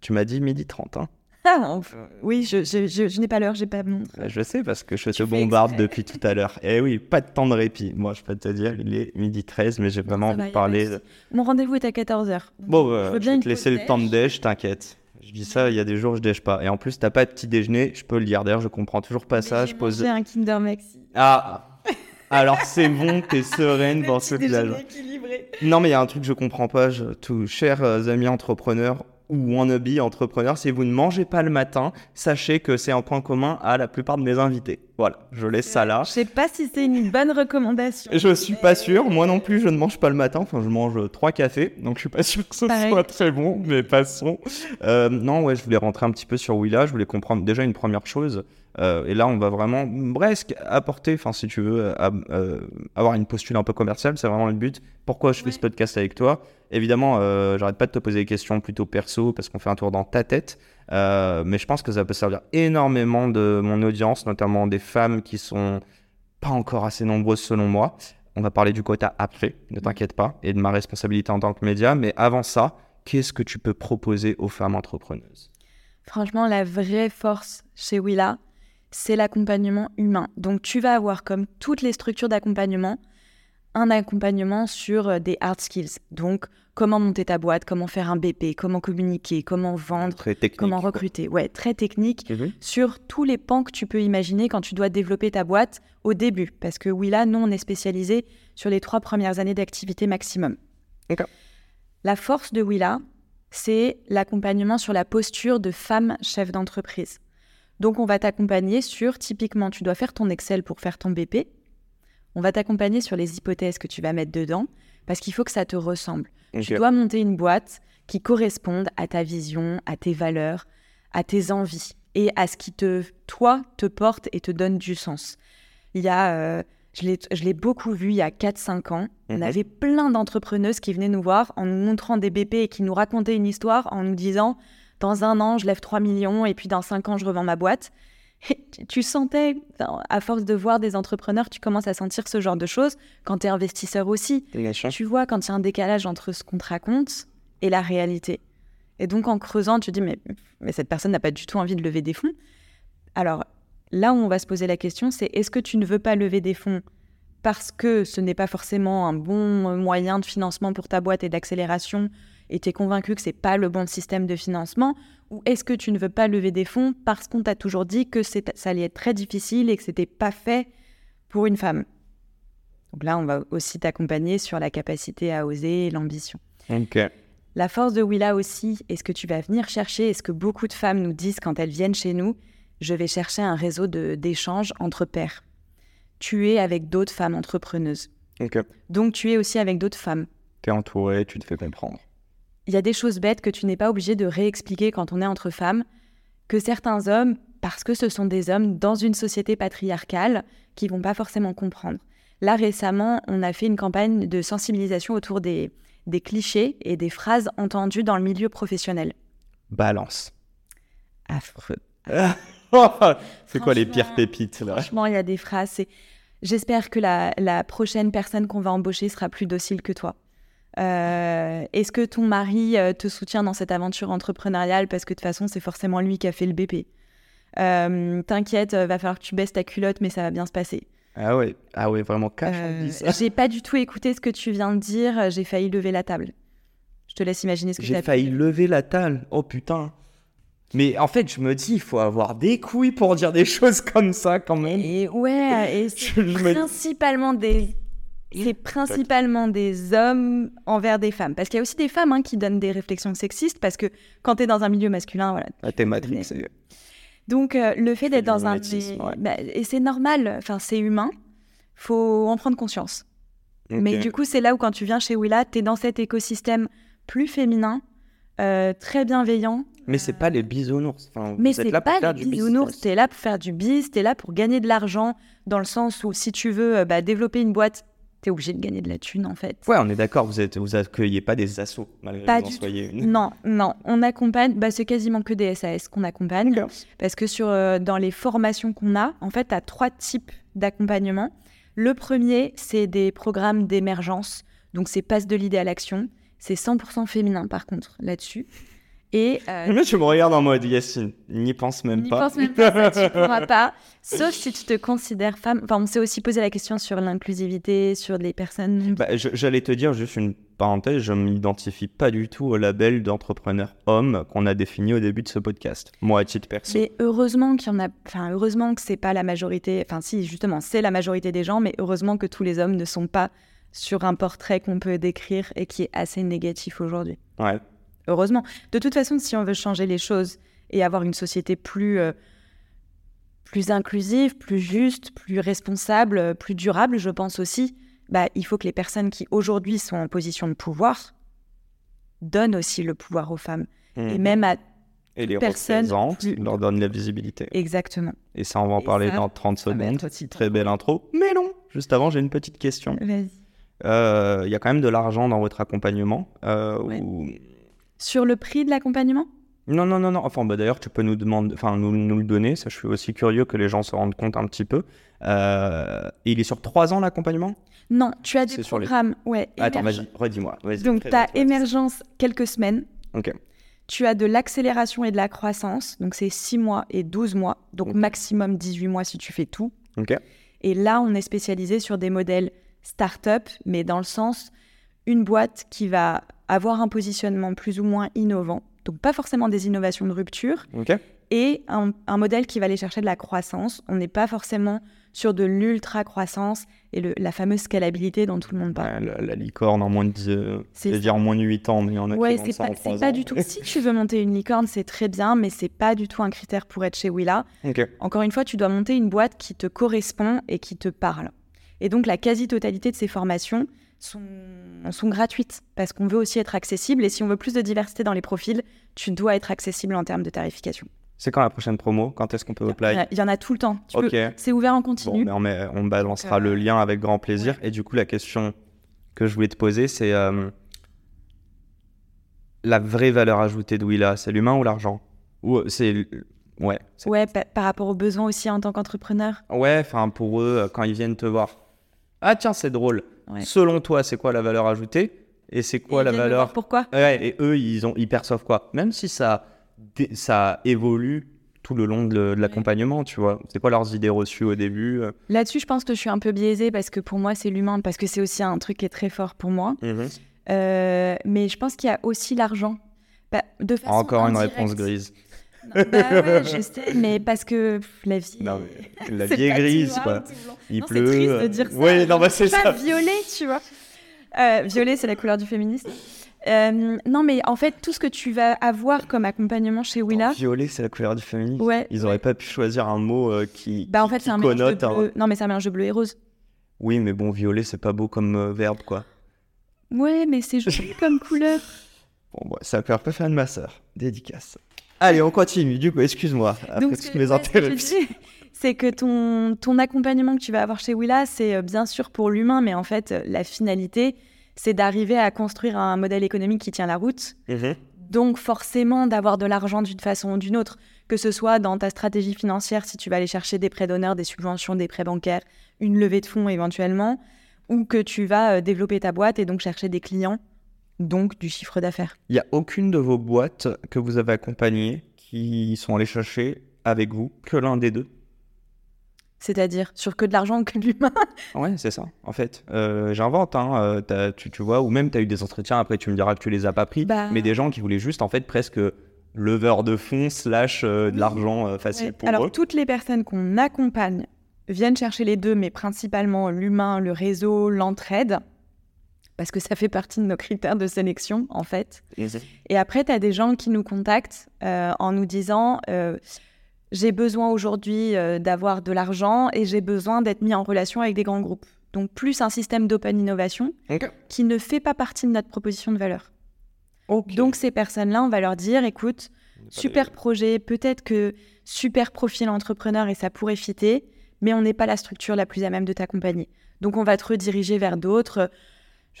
tu m'as dit midi 30. Hein. Oui, je, je, je, je n'ai pas l'heure, j'ai pas mon. Euh, Je sais parce que je te bombarde depuis tout à l'heure. Et oui, pas de temps de répit. Moi, je peux te dire, il est midi 13, mais j'ai vraiment envie de parler. Mon rendez-vous est à 14h. Bon, euh, je veux je bien vais te laisser le temps de déj. t'inquiète. Je dis ça, il y a des jours je déj pas. Et en plus, t'as pas de petit déjeuner, je peux le dire. D'ailleurs, je comprends toujours pas ça. Je pose. J'ai un Kinder Maxi. Ah Alors c'est bon, t'es sereine dans ce équilibré. Non, mais il y a un truc que je comprends pas, je, tous chers euh, amis entrepreneurs ou wannabe entrepreneurs, si vous ne mangez pas le matin, sachez que c'est un point commun à la plupart de mes invités. Voilà, je laisse ça là. Je sais pas si c'est une bonne recommandation. Je suis pas sûr, moi non plus, je ne mange pas le matin. Enfin, je mange trois cafés, donc je suis pas sûr que ce Pareil. soit très bon, mais passons. Euh, non, ouais, je voulais rentrer un petit peu sur Willa, je voulais comprendre déjà une première chose. Euh, et là, on va vraiment presque apporter, enfin, si tu veux, à- euh, avoir une posture un peu commerciale, c'est vraiment le but. Pourquoi je fais Ouais. ce podcast avec toi? Évidemment, euh, j'arrête pas de te poser des questions plutôt perso parce qu'on fait un tour dans ta tête. Euh, mais je pense que ça peut servir énormément de mon audience, notamment des femmes qui sont pas encore assez nombreuses selon moi. On va parler du quota après, ne t'inquiète pas, et de ma responsabilité en tant que média. Mais avant ça, qu'est-ce que tu peux proposer aux femmes entrepreneuses? Franchement, la vraie force chez Willa, c'est l'accompagnement humain. Donc, tu vas avoir, comme toutes les structures d'accompagnement, un accompagnement sur euh, des hard skills. Donc, comment monter ta boîte, comment faire un BP, comment communiquer, comment vendre, comment quoi. recruter. Ouais, très technique Mhm. sur tous les pans que tu peux imaginer quand tu dois développer ta boîte au début. Parce que Willa, nous, on est spécialisé sur les trois premières années d'activité maximum. Ok. La force de Willa, c'est l'accompagnement sur la posture de femme chef d'entreprise. Donc, on va t'accompagner sur, typiquement, tu dois faire ton Excel pour faire ton BP. On va t'accompagner sur les hypothèses que tu vas mettre dedans, parce qu'il faut que ça te ressemble. Tu dois monter une boîte qui corresponde à ta vision, à tes valeurs, à tes envies et à ce qui te, toi, te porte et te donne du sens. Il y a, euh, je l'ai- je l'ai beaucoup vu il y a 4-5 ans, on Mhm. avait plein d'entrepreneuses qui venaient nous voir en nous montrant des BP et qui nous racontaient une histoire en nous disant dans un an, je lève 3 millions et puis dans 5 ans, je revends ma boîte. Et tu- sentais, à force de voir des entrepreneurs, tu commences à sentir ce genre de choses quand tu es investisseur aussi. Tu vois quand il y a un décalage entre ce qu'on te raconte et la réalité. Et donc en creusant, tu te dis mais, mais cette personne n'a pas du tout envie de lever des fonds. Alors là où on va se poser la question, c'est est-ce que tu ne veux pas lever des fonds parce que ce n'est pas forcément un bon moyen de financement pour ta boîte et d'accélération et tu es convaincu que c'est pas le bon système de financement ou est-ce que tu ne veux pas lever des fonds parce qu'on t'a toujours dit que ça allait être très difficile et que c'était pas fait pour une femme? Donc là, on va aussi t'accompagner sur la capacité à oser et l'ambition. La force de Willa aussi, est ce que tu vas venir chercher, et ce que beaucoup de femmes nous disent quand elles viennent chez nous, je vais chercher un réseau d'échanges entre pairs. Tu es avec d'autres femmes entrepreneuses. Donc tu es aussi avec d'autres femmes. Tu es entouré, tu te fais comprendre. Il y a des choses bêtes que tu n'es pas obligé de réexpliquer quand on est entre femmes, que certains hommes, parce que ce sont des hommes dans une société patriarcale, qui vont pas forcément comprendre. Là récemment, on a fait une campagne de sensibilisation autour des, des clichés et des phrases entendues dans le milieu professionnel. Balance. Affreux. c'est quoi les pires pépites là? Franchement, il y a des phrases. J'espère que la, la prochaine personne qu'on va embaucher sera plus docile que toi. Euh, Est-ce que ton mari euh, te soutient dans cette aventure entrepreneuriale parce que de toute façon, c'est forcément lui qui a fait le BP euh, T'inquiète, euh, va falloir que tu baisses ta culotte, mais ça va bien se passer. Ah ouais, ah ouais, vraiment cash. Euh, j'ai pas du tout écouté ce que tu viens de dire. J'ai failli lever la table. Je te laisse imaginer ce que J'ai t'as failli lever la table. Oh putain. Mais en fait, je me dis, il faut avoir des couilles pour dire des choses comme ça quand même. Et ouais, et c'est me- principalement des c'est principalement des hommes envers des femmes. Parce qu'il y a aussi des femmes hein, qui donnent des réflexions sexistes, parce que quand tu es dans un milieu masculin, voilà. Ah, t'es Matrix. Donc euh, le fait d'être dans un... mimétisme, ouais. bah, et c'est normal, enfin c'est humain, faut en prendre conscience. Mais du coup, c'est là où quand tu viens chez Willa, tu es dans cet écosystème plus féminin, euh, très bienveillant. Mais c'est pas les bisounours. Enfin, Mais c'est pas du bisounours, t'es là pour faire du biz, t'es là pour gagner de l'argent, dans le sens où si tu veux euh, bah, développer une boîte, obligé de gagner de la thune en fait. Ouais, on est d'accord, vous êtes, vous accueillez pas des assos, malgré Pas que vous en soyez une. Non, non, on accompagne, bah, c'est quasiment que des SAS qu'on accompagne, parce que sur, euh, dans les formations qu'on a, en fait, tu as trois types d'accompagnement. Le premier, c'est des programmes d'émergence, donc c'est passe de l'idée à l'action, c'est 100% féminin par contre là-dessus. Et euh, Mais tu me regardes en mode Yacine, n'y pense même N'y pas. pense même pas, ça, tu pourras pas. Sauf si tu te considères femme. Enfin, on s'est aussi posé la question sur l'inclusivité, sur les personnes. Bah, J'allais te dire juste une parenthèse, je m'identifie pas du tout au label d'entrepreneur homme qu'on a défini au début de ce podcast. Moi, à titre perso. Mais heureusement qu'il y en a. Enfin, heureusement que c'est pas la majorité. Enfin, si, justement, c'est la majorité des gens, mais heureusement que tous les hommes ne sont pas sur un portrait qu'on peut décrire et qui est assez négatif aujourd'hui. Ouais. Heureusement. De toute façon, si on veut changer les choses et avoir une société plus. euh, plus inclusive, plus juste, plus responsable, euh, plus durable, je pense aussi, bah, il faut que les personnes qui aujourd'hui sont en position de pouvoir donnent aussi le pouvoir aux femmes. Et Mhm. même à... Et les personne représentent, plus- leur donnent la visibilité. Exactement. Et ça, on va en parler ça, dans 30 ça va secondes. Très belle intro. Mais non, juste avant, j'ai une petite question. Vas-y. Euh, Il y a quand même de l'argent dans votre accompagnement. euh, Ouais. Sur le prix de l'accompagnement? Non, non, non, non. Enfin, bah, d'ailleurs, tu peux nous demander, enfin, nous, nous le donner. Ça, je suis aussi curieux que les gens se rendent compte un petit peu. Euh, et il est sur trois ans l'accompagnement? Non, tu as des les- programmes. Ouais, Attends, vas-y, redis-moi. Donc, tu as émergence quelques semaines. Ok. Tu as de l'accélération et de la croissance. Donc, c'est 6 mois et 12 mois. Donc, Ok. maximum 18 mois si tu fais tout. Ok. Et là, on est spécialisé sur des modèles start-up, mais dans le sens, une boîte qui va avoir un positionnement plus ou moins innovant. Donc, pas forcément des innovations de rupture, et un, un modèle qui va aller chercher de la croissance. On n'est pas forcément sur de l'ultra-croissance et le- la fameuse scalabilité dont tout le monde parle. Ouais, la, la licorne en moins de, euh, dire en moins de 8 ans, mais il y en a Ouais, c'est pas, c'est pas du tout. Si tu veux monter une licorne, c'est très bien, mais c'est pas du tout un critère pour être chez Willa. Encore une fois, tu dois monter une boîte qui te correspond et qui te parle. Et donc, la quasi-totalité de ces formations sont, sont gratuites parce qu'on veut aussi être accessible. Et si on veut plus de diversité dans les profils, tu dois être accessible en termes de tarification. C'est quand la prochaine promo? Quand est-ce qu'on peut apply? Il y en a tout le temps. Tu Ok. peux- C'est ouvert en Bon, continu. mais on, met- on balancera euh, le lien avec grand plaisir. Et du coup, la question que je voulais te poser, c'est euh, la vraie valeur ajoutée de Willa, c'est l'humain ou l'argent? Ou euh, c'est ouais, c'est- Ouais, pa- par rapport aux besoins aussi en tant qu'entrepreneur. ouais, enfin pour eux euh, quand ils viennent te voir. Ah tiens, c'est drôle. Ouais. Selon toi, c'est quoi la valeur ajoutée Et c'est quoi Et la valeur Pourquoi Ouais, et eux, ils ont, ils perçoivent quoi Même si ça, ça évolue tout le long de, l'accompagnement, tu vois. C'est quoi leurs idées reçues au début euh Là-dessus, je pense que je suis un peu biaisée parce que pour moi, c'est l'humain, parce que c'est aussi un truc qui est très fort pour moi. Mmh euh, mais je pense qu'il y a aussi l'argent. Bah, de façon Encore une réponse grise. Bah ouais, je sais, mais parce que la vie. Non, la vie est, grise, quoi. Il pleut. C'est triste de dire ça. Oui, non, bah c'est ça. violet, tu vois. Euh, violet, c'est la couleur du féminisme. Euh, non, mais en fait, tout ce que tu vas avoir comme accompagnement chez Willa. violet, c'est la couleur du féminisme. Ouais. Ils n'auraient pas pu choisir un mot euh, qui. Bah, en fait, c'est un mélange de bleu. Non, mais c'est un mélange bleu et rose. Oui, mais bon, violet, c'est pas beau comme verbe, quoi. Ouais, mais c'est joli comme couleur. Bon, ouais, ça peut faire une ma soeur. Dédicace. Allez, on continue. Du coup, excuse-moi. Après toutes mes interruptions. C'est que ton, ton accompagnement que tu vas avoir chez Willa, c'est bien sûr pour l'humain, mais en fait, la finalité, c'est d'arriver à construire un modèle économique qui tient la route. Mhm. Donc forcément d'avoir de l'argent d'une façon ou d'une autre, que ce soit dans ta stratégie financière, si tu vas aller chercher des prêts d'honneur, des subventions, des prêts bancaires, une levée de fonds éventuellement, ou que tu vas euh, développer ta boîte et donc chercher des clients, donc du chiffre d'affaires. Il n'y a aucune de vos boîtes que vous avez accompagnées qui sont allées chercher avec vous que l'un des deux c'est-à-dire sur que de l'argent ou que de l'humain Ouais, c'est ça. En fait, euh, j'invente, hein, euh, tu, tu, vois, ou même tu as eu des entretiens, après tu me diras que tu les as pas pris, bah. mais des gens qui voulaient juste, en fait, presque leveur de fonds slash euh, de l'argent facile pour Alors, eux. Alors, toutes les personnes qu'on accompagne viennent chercher les deux, mais principalement l'humain, le réseau, l'entraide, parce que ça fait partie de nos critères de sélection, en fait. Et après, tu as des gens qui nous contactent en nous disant j'ai besoin aujourd'hui euh, d'avoir de l'argent et j'ai besoin d'être mis en relation avec des grands groupes. Donc plus un système d'open innovation qui ne fait pas partie de notre proposition de valeur. Donc ces personnes-là, on va leur dire, écoute, super projet, peut-être que super profil entrepreneur et ça pourrait fitter, mais on n'est pas la structure la plus à même de t'accompagner. Donc on va te rediriger vers d'autres.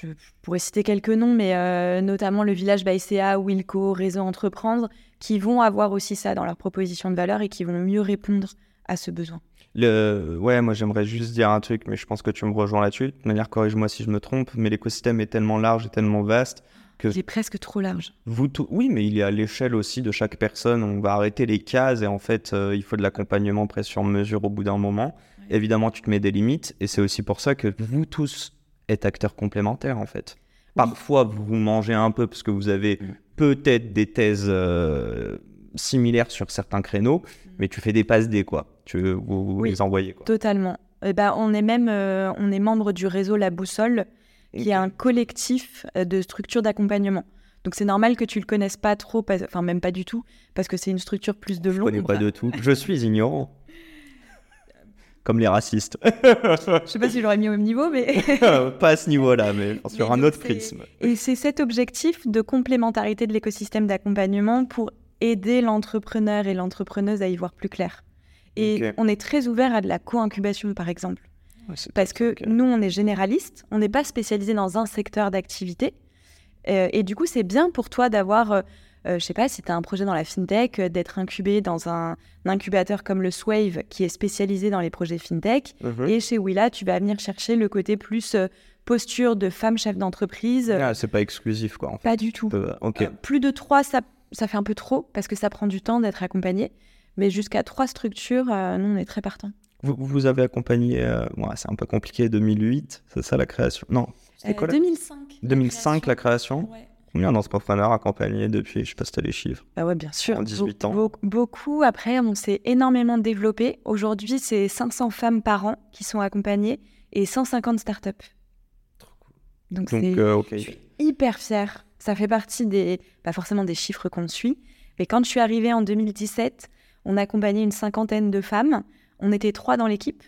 Je pourrais citer quelques noms, mais euh, notamment le village Baïséa, Wilco, Réseau Entreprendre, qui vont avoir aussi ça dans leur proposition de valeur et qui vont mieux répondre à ce besoin. Le... Ouais, moi j'aimerais juste dire un truc, mais je pense que tu me rejoins là-dessus. De manière, corrige-moi si je me trompe, mais l'écosystème est tellement large et tellement vaste que. Il est presque trop large. Vous Oui, mais il est à l'échelle aussi de chaque personne. On va arrêter les cases et en fait, euh, il faut de l'accompagnement presque sur mesure au bout d'un moment. Évidemment, tu te mets des limites et c'est aussi pour ça que vous tous êtes acteurs complémentaires en fait. Parfois, vous mangez un peu parce que vous avez mm peut-être des thèses euh, similaires sur certains créneaux, mm. mais tu fais des passes D, quoi. Tu vous, les envoyer, quoi. Totalement. Eh ben, on est même euh, on est membre du réseau La Boussole, qui est un collectif euh, de structures d'accompagnement. Donc c'est normal que tu le connaisses pas trop, enfin même pas du tout, parce que c'est une structure plus de long. Je connais pas de tout. Je suis ignorant. Comme les racistes. je sais pas si j'aurais mis au même niveau, mais. pas à ce niveau-là, mais sur un autre prisme. Et c'est cet objectif de complémentarité de l'écosystème d'accompagnement pour aider l'entrepreneur et l'entrepreneuse à y voir plus clair. Et on est très ouvert à de la co-incubation, par exemple. Parce que nous, on est généraliste, on n'est pas spécialisé dans un secteur d'activité. Euh, et du coup, c'est bien pour toi d'avoir euh, je sais pas si tu as un projet dans la fintech, euh, d'être incubé dans un, incubateur comme le Swave qui est spécialisé dans les projets fintech. Mhm. Et chez Willa, tu vas venir chercher le côté plus euh, posture de femme chef d'entreprise. Ah, c'est pas exclusif quoi. Pas du tout. plus de trois, ça, ça fait un peu trop parce que ça prend du temps d'être accompagné. Mais jusqu'à trois structures, nous, on est très partants. Vous, vous avez accompagné, c'est un peu compliqué, 2008, c'est ça la création? Non, c'était quoi 2005. 2005 la création, ouais. Combien d'entrepreneurs accompagnés depuis? Je sais pas si tu as les chiffres. Bah ouais, bien sûr. En 18 ans. beaucoup. Après, on s'est énormément développé. Aujourd'hui, c'est 500 femmes par an qui sont accompagnées et 150 startups. Trop cool. Donc, euh, je suis hyper fière. Ça fait partie des, pas forcément des chiffres qu'on suit, mais quand je suis arrivée en 2017, on a accompagné une cinquantaine de femmes. On était trois dans l'équipe.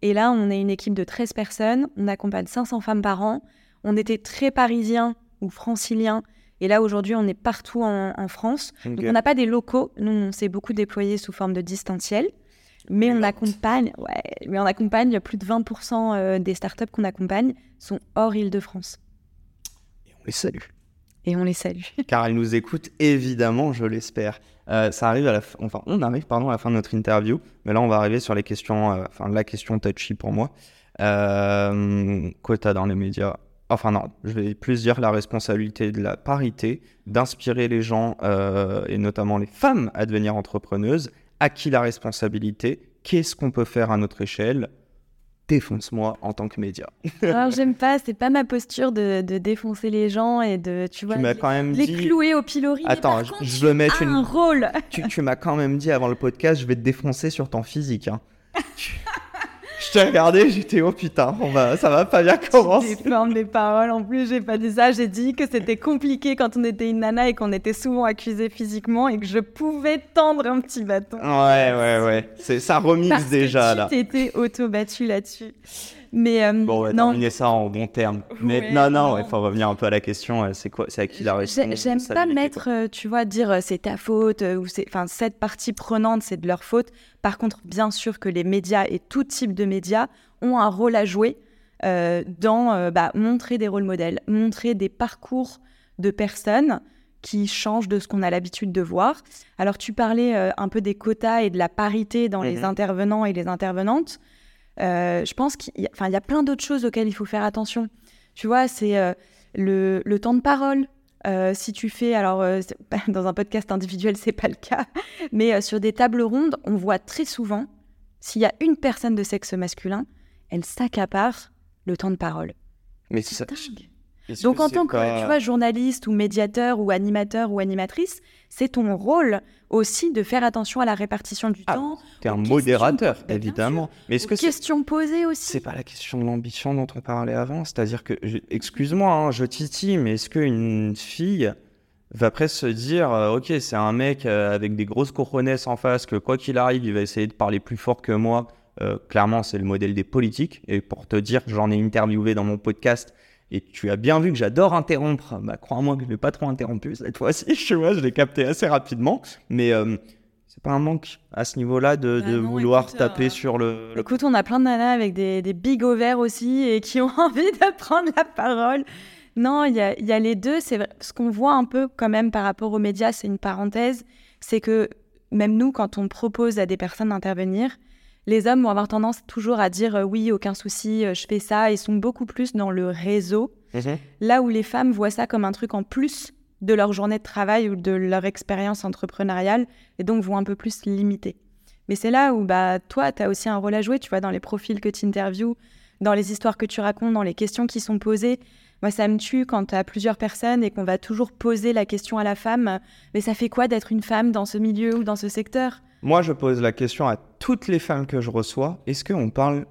Et là, on est une équipe de 13 personnes. On accompagne 500 femmes par an. On était très parisiens ou francilien. Et là, aujourd'hui, on est partout en, France. Donc, on n'a pas des locaux. Nous, on s'est beaucoup déployé sous forme de distanciel. Mais on accompagne, ouais, mais on accompagne plus de 20% euh, des startups qu'on accompagne sont hors Île-de-France. Et on les salue. Et on les salue. Car elles nous écoutent, évidemment, je l'espère. Euh, ça arrive à la enfin, on arrive pardon à la fin de notre interview, mais là on va arriver sur les questions, euh, enfin la question touchy pour moi. Euh, quota dans les médias, enfin non, je vais plus dire la responsabilité de la parité, d'inspirer les gens, euh, et notamment les femmes, à devenir entrepreneuses, À qui la responsabilité? Qu'est-ce qu'on peut faire à notre échelle? Défonce-moi en tant que média. Alors j'aime pas, c'est pas ma posture de, de, défoncer les gens et de, tu vois, tu m'as quand même les dit... clouer au pilori. Attends, je, par contre, je veux mettre une... un rôle. Tu, tu m'as quand même dit avant le podcast, je vais te défoncer sur ton physique. Hein. je t'ai regardé, j'étais oh putain, on va, ça va pas bien commencer. J'ai plein mes paroles. En plus, j'ai pas dit ça. J'ai dit que c'était compliqué quand on était une nana et qu'on était souvent accusé physiquement et que je pouvais tendre un petit bâton. Ouais, ouais, ouais. C'est ça remix Parce déjà que là. tu t'étais auto-battu là-dessus. Mais euh, Bon, on va non, terminer ça en bon terme. Mais Ouais, non, non, il faut revenir un peu à la question. euh, C'est quoi C'est à qui la responsabilité J'aime pas mettre, euh, tu vois, dire euh, c'est ta faute ou c'est, enfin, cette partie prenante, c'est de leur faute. Par contre, bien sûr que les médias et tout type de médias ont un rôle à jouer euh, dans euh, bah, montrer des rôles modèles, montrer des parcours de personnes qui changent de ce qu'on a l'habitude de voir. Alors, tu parlais euh, un peu des quotas et de la parité dans les Mhm. intervenants et les intervenantes. Euh, je pense qu'il y, a- y plein d'autres choses auxquelles il faut faire attention. Tu vois, c'est euh, le, le temps de parole. Euh, si tu fais, alors dans un podcast individuel, c'est pas le cas, mais sur des tables rondes, on voit très souvent, s'il y a une personne de sexe masculin, elle s'accapare le temps de parole. Mais C'est ça- Donc en tant que tu vois, journaliste ou médiateur ou animateur ou animatrice, c'est ton rôle aussi de faire attention à la répartition du Ah, temps, T'es un aux questions- modérateur, évidemment. Mais est-ce que c'est questions posées aussi. c'est pas la question de l'ambition dont on parlait avant C'est-à-dire que, excuse-moi, hein, je titille, mais est-ce qu'une fille va presque se dire, euh, ok, c'est un mec euh, avec des grosses cojones en face, que quoi qu'il arrive, il va essayer de parler plus fort que moi? Euh, clairement, c'est le modèle des politiques. Et pour te dire, j'en ai interviewé dans mon podcast. Et tu as bien vu que j'adore interrompre. Bah, crois-moi que je l'ai pas trop interrompu cette fois-ci. Je vois, je l'ai capté assez rapidement. Mais euh, c'est pas un manque à ce niveau-là de, Bah de non, vouloir écoute, taper euh, sur le, le Écoute, on a plein de nanas avec des, des big ovaires aussi et qui ont envie de prendre la parole. Non, il y y a les deux. C'est ce qu'on voit un peu quand même par rapport aux médias, c'est une parenthèse, c'est que même nous, quand on propose à des personnes d'intervenir, les hommes vont avoir tendance toujours à dire euh, oui, aucun souci, euh, je fais ça. Ils sont beaucoup plus dans le réseau, Mhm. là où les femmes voient ça comme un truc en plus de leur journée de travail ou de leur expérience entrepreneuriale et donc vont un peu plus limiter. Mais c'est là où bah, toi, tu as aussi un rôle à jouer, tu vois, dans les profils que tu interviews, dans les histoires que tu racontes, dans les questions qui sont posées. Moi, ça me tue quand tu as plusieurs personnes et qu'on va toujours poser la question à la femme, mais ça fait quoi d'être une femme dans ce milieu ou dans ce secteur? Moi, je pose la question à toutes les femmes que je reçois. Est-ce qu'on parle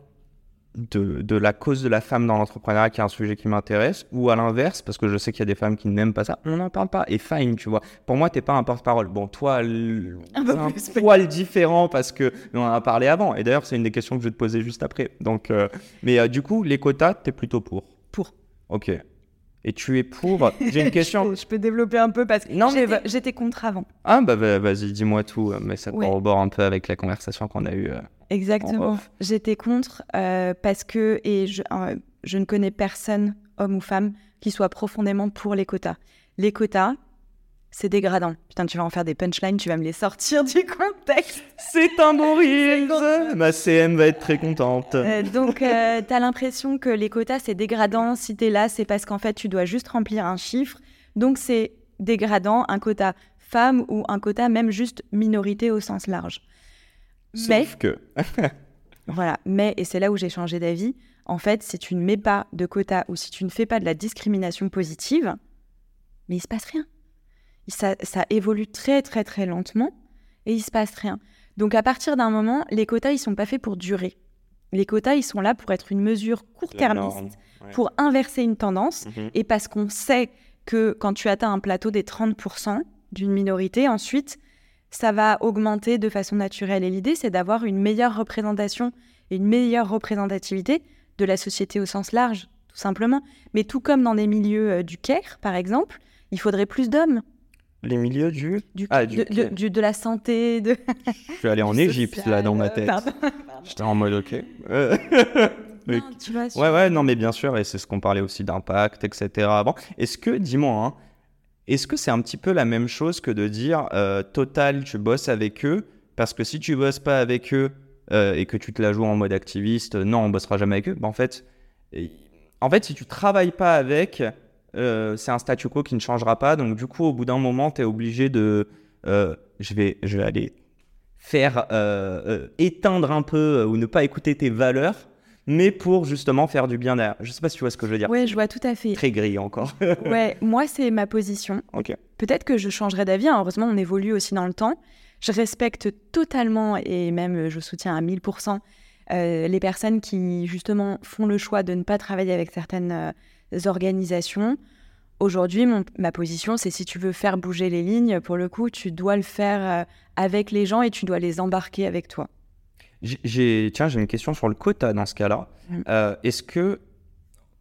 de, de la cause de la femme dans l'entrepreneuriat, qui est un sujet qui m'intéresse, ou à l'inverse, parce que je sais qu'il y a des femmes qui n'aiment pas ça, on n'en parle pas. Et fine, tu vois. Pour moi, t'es pas un porte-parole. Bon, toi, l- Un poil différent parce que on en a parlé avant. Et d'ailleurs, c'est une des questions que je vais te poser juste après. Donc, euh, mais euh, du coup, les quotas, t'es plutôt pour. Pour. Ok. Et tu es pour. J'ai une question. je, peux, je peux développer un peu parce que Non, mais j'étais- va- j'étais contre avant. Ah bah va- vas-y, dis-moi tout, euh, mais ça Ouais. corrobore un peu avec la conversation qu'on a eue. euh. Exactement. J'étais contre euh, parce que, et je, euh, je ne connais personne, homme ou femme, qui soit profondément pour les quotas. Les quotas, c'est dégradant. Putain, tu vas en faire des punchlines, tu vas me les sortir du contexte. C'est un rire Ma CM va être très contente. Euh, donc, euh, tu as l'impression que les quotas, c'est dégradant. Si tu es là, c'est parce qu'en fait, tu dois juste remplir un chiffre. Donc, c'est dégradant, un quota femme ou un quota même juste minorité au sens large. Mais Sauf que... Voilà, mais, et c'est là où j'ai changé d'avis, en fait, si tu ne mets pas de quota ou si tu ne fais pas de la discrimination positive, mais il se passe rien. Ça, ça évolue très très très lentement et il se passe rien. Donc à partir d'un moment, les quotas, ils sont pas faits pour durer. Les quotas, ils sont là pour être une mesure court-termiste, pour inverser une tendance, Mhm. et parce qu'on sait que quand tu atteins un plateau des 30% d'une minorité, ensuite, ça va augmenter de façon naturelle. Et l'idée, c'est d'avoir une meilleure représentation et une meilleure représentativité de la société au sens large, tout simplement. Mais tout comme dans des milieux euh, du CAIR, par exemple, il faudrait plus d'hommes. Les milieux du... Du, Ah, du de, la santé, de... Je suis allé en Égypte, social, là, dans ma euh, tête. pardon. J'étais en mode, ok. Euh, Non, tu vois, Ouais, ouais, non, mais bien sûr, et c'est ce qu'on parlait aussi d'impact, etc. avant. Est-ce que, dis-moi, hein, est-ce que c'est un petit peu la même chose que de dire, euh, Total, tu bosses avec eux, parce que si tu bosses pas avec eux euh, et que tu te la joues en mode activiste, non, on bossera jamais avec eux. Bah, en fait, en fait, si tu travailles pas avec, euh, c'est un statu quo qui ne changera pas. Donc, du coup, au bout d'un moment, tu es obligé de. euh, je, vais, je vais aller faire euh, éteindre un peu ou ne pas écouter tes valeurs, mais pour justement faire du bien derrière. Je sais pas si tu vois ce que je veux dire. Ouais, je vois tout à fait. Très gris encore. Ouais, moi, c'est ma position. Peut-être que je changerai d'avis. hein. Heureusement, on évolue aussi dans le temps. Je respecte totalement et même je soutiens à 1000% euh, les personnes qui, justement, font le choix de ne pas travailler avec certaines organisations. Aujourd'hui, ma position, c'est si tu veux faire bouger les lignes, pour le coup, tu dois le faire euh, avec les gens et tu dois les embarquer avec toi. J'ai- tiens, j'ai une question sur le quota dans ce cas-là. Mm. Euh, Est-ce que,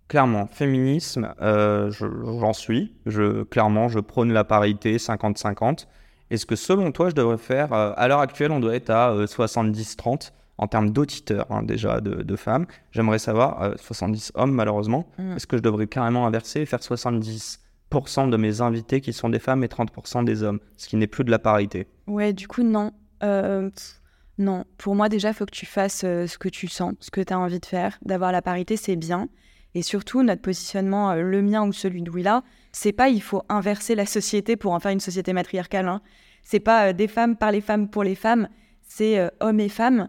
clairement, féminisme, euh, je- j'en suis. Je, clairement, je prône la parité 50-50. Est-ce que, selon toi, je devrais faire, euh, à l'heure actuelle, on doit être à euh, 70-30 en termes d'auditeurs, hein, déjà, de, de femmes. J'aimerais savoir, euh, 70 hommes, malheureusement. Mm. Est-ce que je devrais carrément inverser et faire 70% de mes invités qui sont des femmes et 30% des hommes, ce qui n'est plus de la parité? Ouais, du coup, non. Euh, non. Pour moi, déjà, il faut que tu fasses euh, ce que tu sens, ce que tu as envie de faire. D'avoir la parité, c'est bien. Et surtout, notre positionnement, euh, le mien ou celui de Willa, c'est pas il faut inverser la société pour en faire une société matriarcale. Hein. C'est pas euh, des femmes par les femmes pour les femmes. C'est euh, hommes et femmes.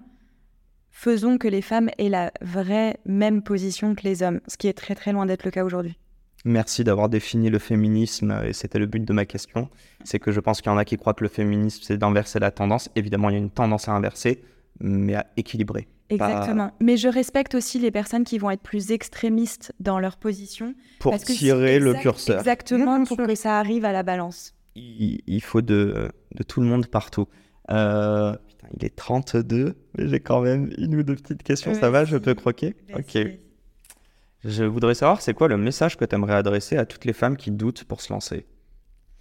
Faisons que les femmes aient la vraie même position que les hommes, ce qui est très très loin d'être le cas aujourd'hui. Merci d'avoir défini le féminisme, euh, et c'était le but de ma question. C'est que je pense qu'il y en a qui croient que le féminisme, c'est d'inverser la tendance. Évidemment, il y a une tendance à inverser, mais à équilibrer. Exactement. Mais je respecte aussi les personnes qui vont être plus extrémistes dans leur position. Pour Parce que tirer le curseur. Exactement, pour que ça arrive à la balance. Il, il faut de, de tout le monde partout. Euh, putain, il est 32, mais j'ai quand même une ou deux petites questions. Ça va, je peux croquer? Ok. Je voudrais savoir, c'est quoi le message que tu aimerais adresser à toutes les femmes qui doutent pour se lancer?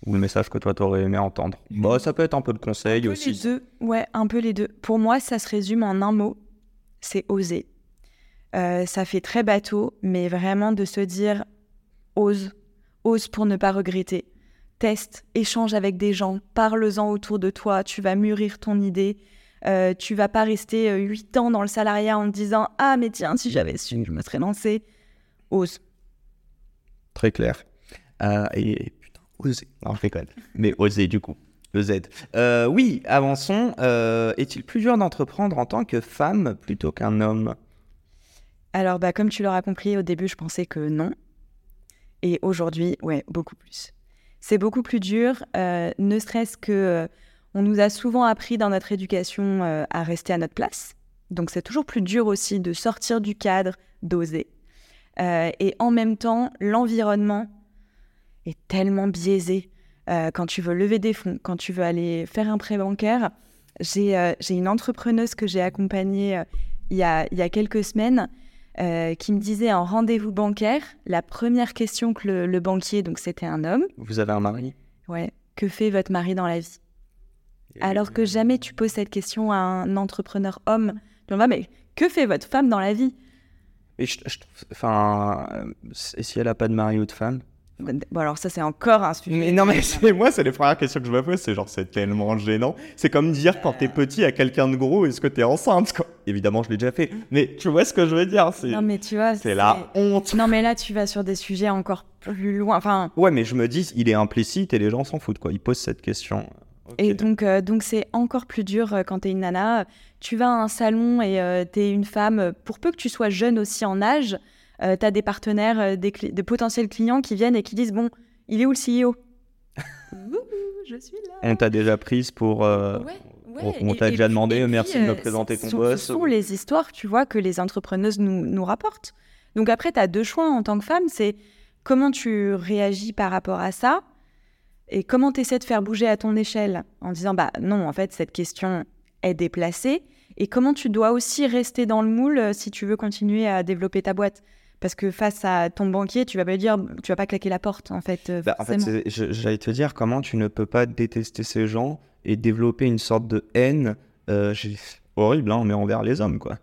Ou le message que toi, t'aurais aimé entendre? Bah, ça peut être un peu de conseil Un peu aussi. les deux. Ouais, un peu les deux. Pour moi, ça se résume en un mot, c'est oser. Euh, ça fait très bateau, mais vraiment de se dire ose, ose pour ne pas regretter. Teste, échange avec des gens, parle-en autour de toi, tu vas mûrir ton idée. Euh, tu vas pas rester euh, huit ans dans le salariat en te disant ah mais tiens si j'avais su je me serais lancé. Ose. Très clair. Euh, et putain, oser. Non, je déconne. Mais oser, du coup. Le Z. Euh, oui, avançons. Euh, Est-il plus dur d'entreprendre en tant que femme plutôt qu'un homme? Alors, bah, comme tu l'auras compris, au début, je pensais que non. Et aujourd'hui, ouais, beaucoup plus. C'est beaucoup plus dur, euh, ne serait-ce que euh, on nous a souvent appris dans notre éducation euh, à rester à notre place. Donc, c'est toujours plus dur aussi de sortir du cadre, d'oser. Et en même temps, l'environnement est tellement biaisé. Quand tu veux lever des fonds, quand tu veux aller faire un prêt bancaire, j'ai une entrepreneuse que j'ai accompagnée il y, a, il y a quelques semaines euh, qui me disait en rendez-vous bancaire, la première question que le, le banquier, donc c'était un homme, Vous avez un mari? Ouais, que fait votre mari dans la vie? Alors que jamais tu poses cette question à un entrepreneur homme. Tu vas, mais que fait votre femme dans la vie? Et je. Enfin. euh, si elle a pas de mari ou de femme? Bon, alors ça, c'est encore un sujet. Mais non, mais c'est moi, c'est les premières questions que je me pose. C'est genre, c'est tellement gênant. C'est comme dire quand t'es petit à quelqu'un de gros, est-ce que t'es enceinte quoi? Évidemment, je l'ai déjà fait. Mais tu vois ce que je veux dire C'est Non, mais tu vois, c'est la honte. Non, mais là, tu vas sur des sujets encore plus loin. Enfin, Ouais, mais je me dis, il est implicite et les gens s'en foutent, quoi. Ils posent cette question. Et donc, euh, donc c'est encore plus dur euh, quand tu es une nana. Tu vas à un salon et tu es une femme, euh, pour peu que tu sois jeune aussi en âge, tu as des partenaires, euh, des, potentiels clients qui viennent et qui disent Bon, il est où le CEO Je suis là. On t'a déjà prise pour. euh, Ouais, ouais. on- t'a déjà puis- demandé, merci puis, de me euh, présenter ton sont- boss. Ce sont les histoires, tu vois, que les entrepreneuses nous, nous rapportent. Donc après, tu as deux choix en tant que femme, c'est comment tu réagis par rapport à ça et comment tu essaies de faire bouger à ton échelle en disant, bah non, en fait, cette question est déplacée et comment tu dois aussi rester dans le moule euh, si tu veux continuer à développer ta boîte. Parce que face à ton banquier, tu vas pas lui dire, tu vas pas claquer la porte, en fait. euh, Bah, en fait, j'allais te dire comment tu ne peux pas détester ces gens et développer une sorte de haine euh, horrible, hein, mais envers les hommes, quoi.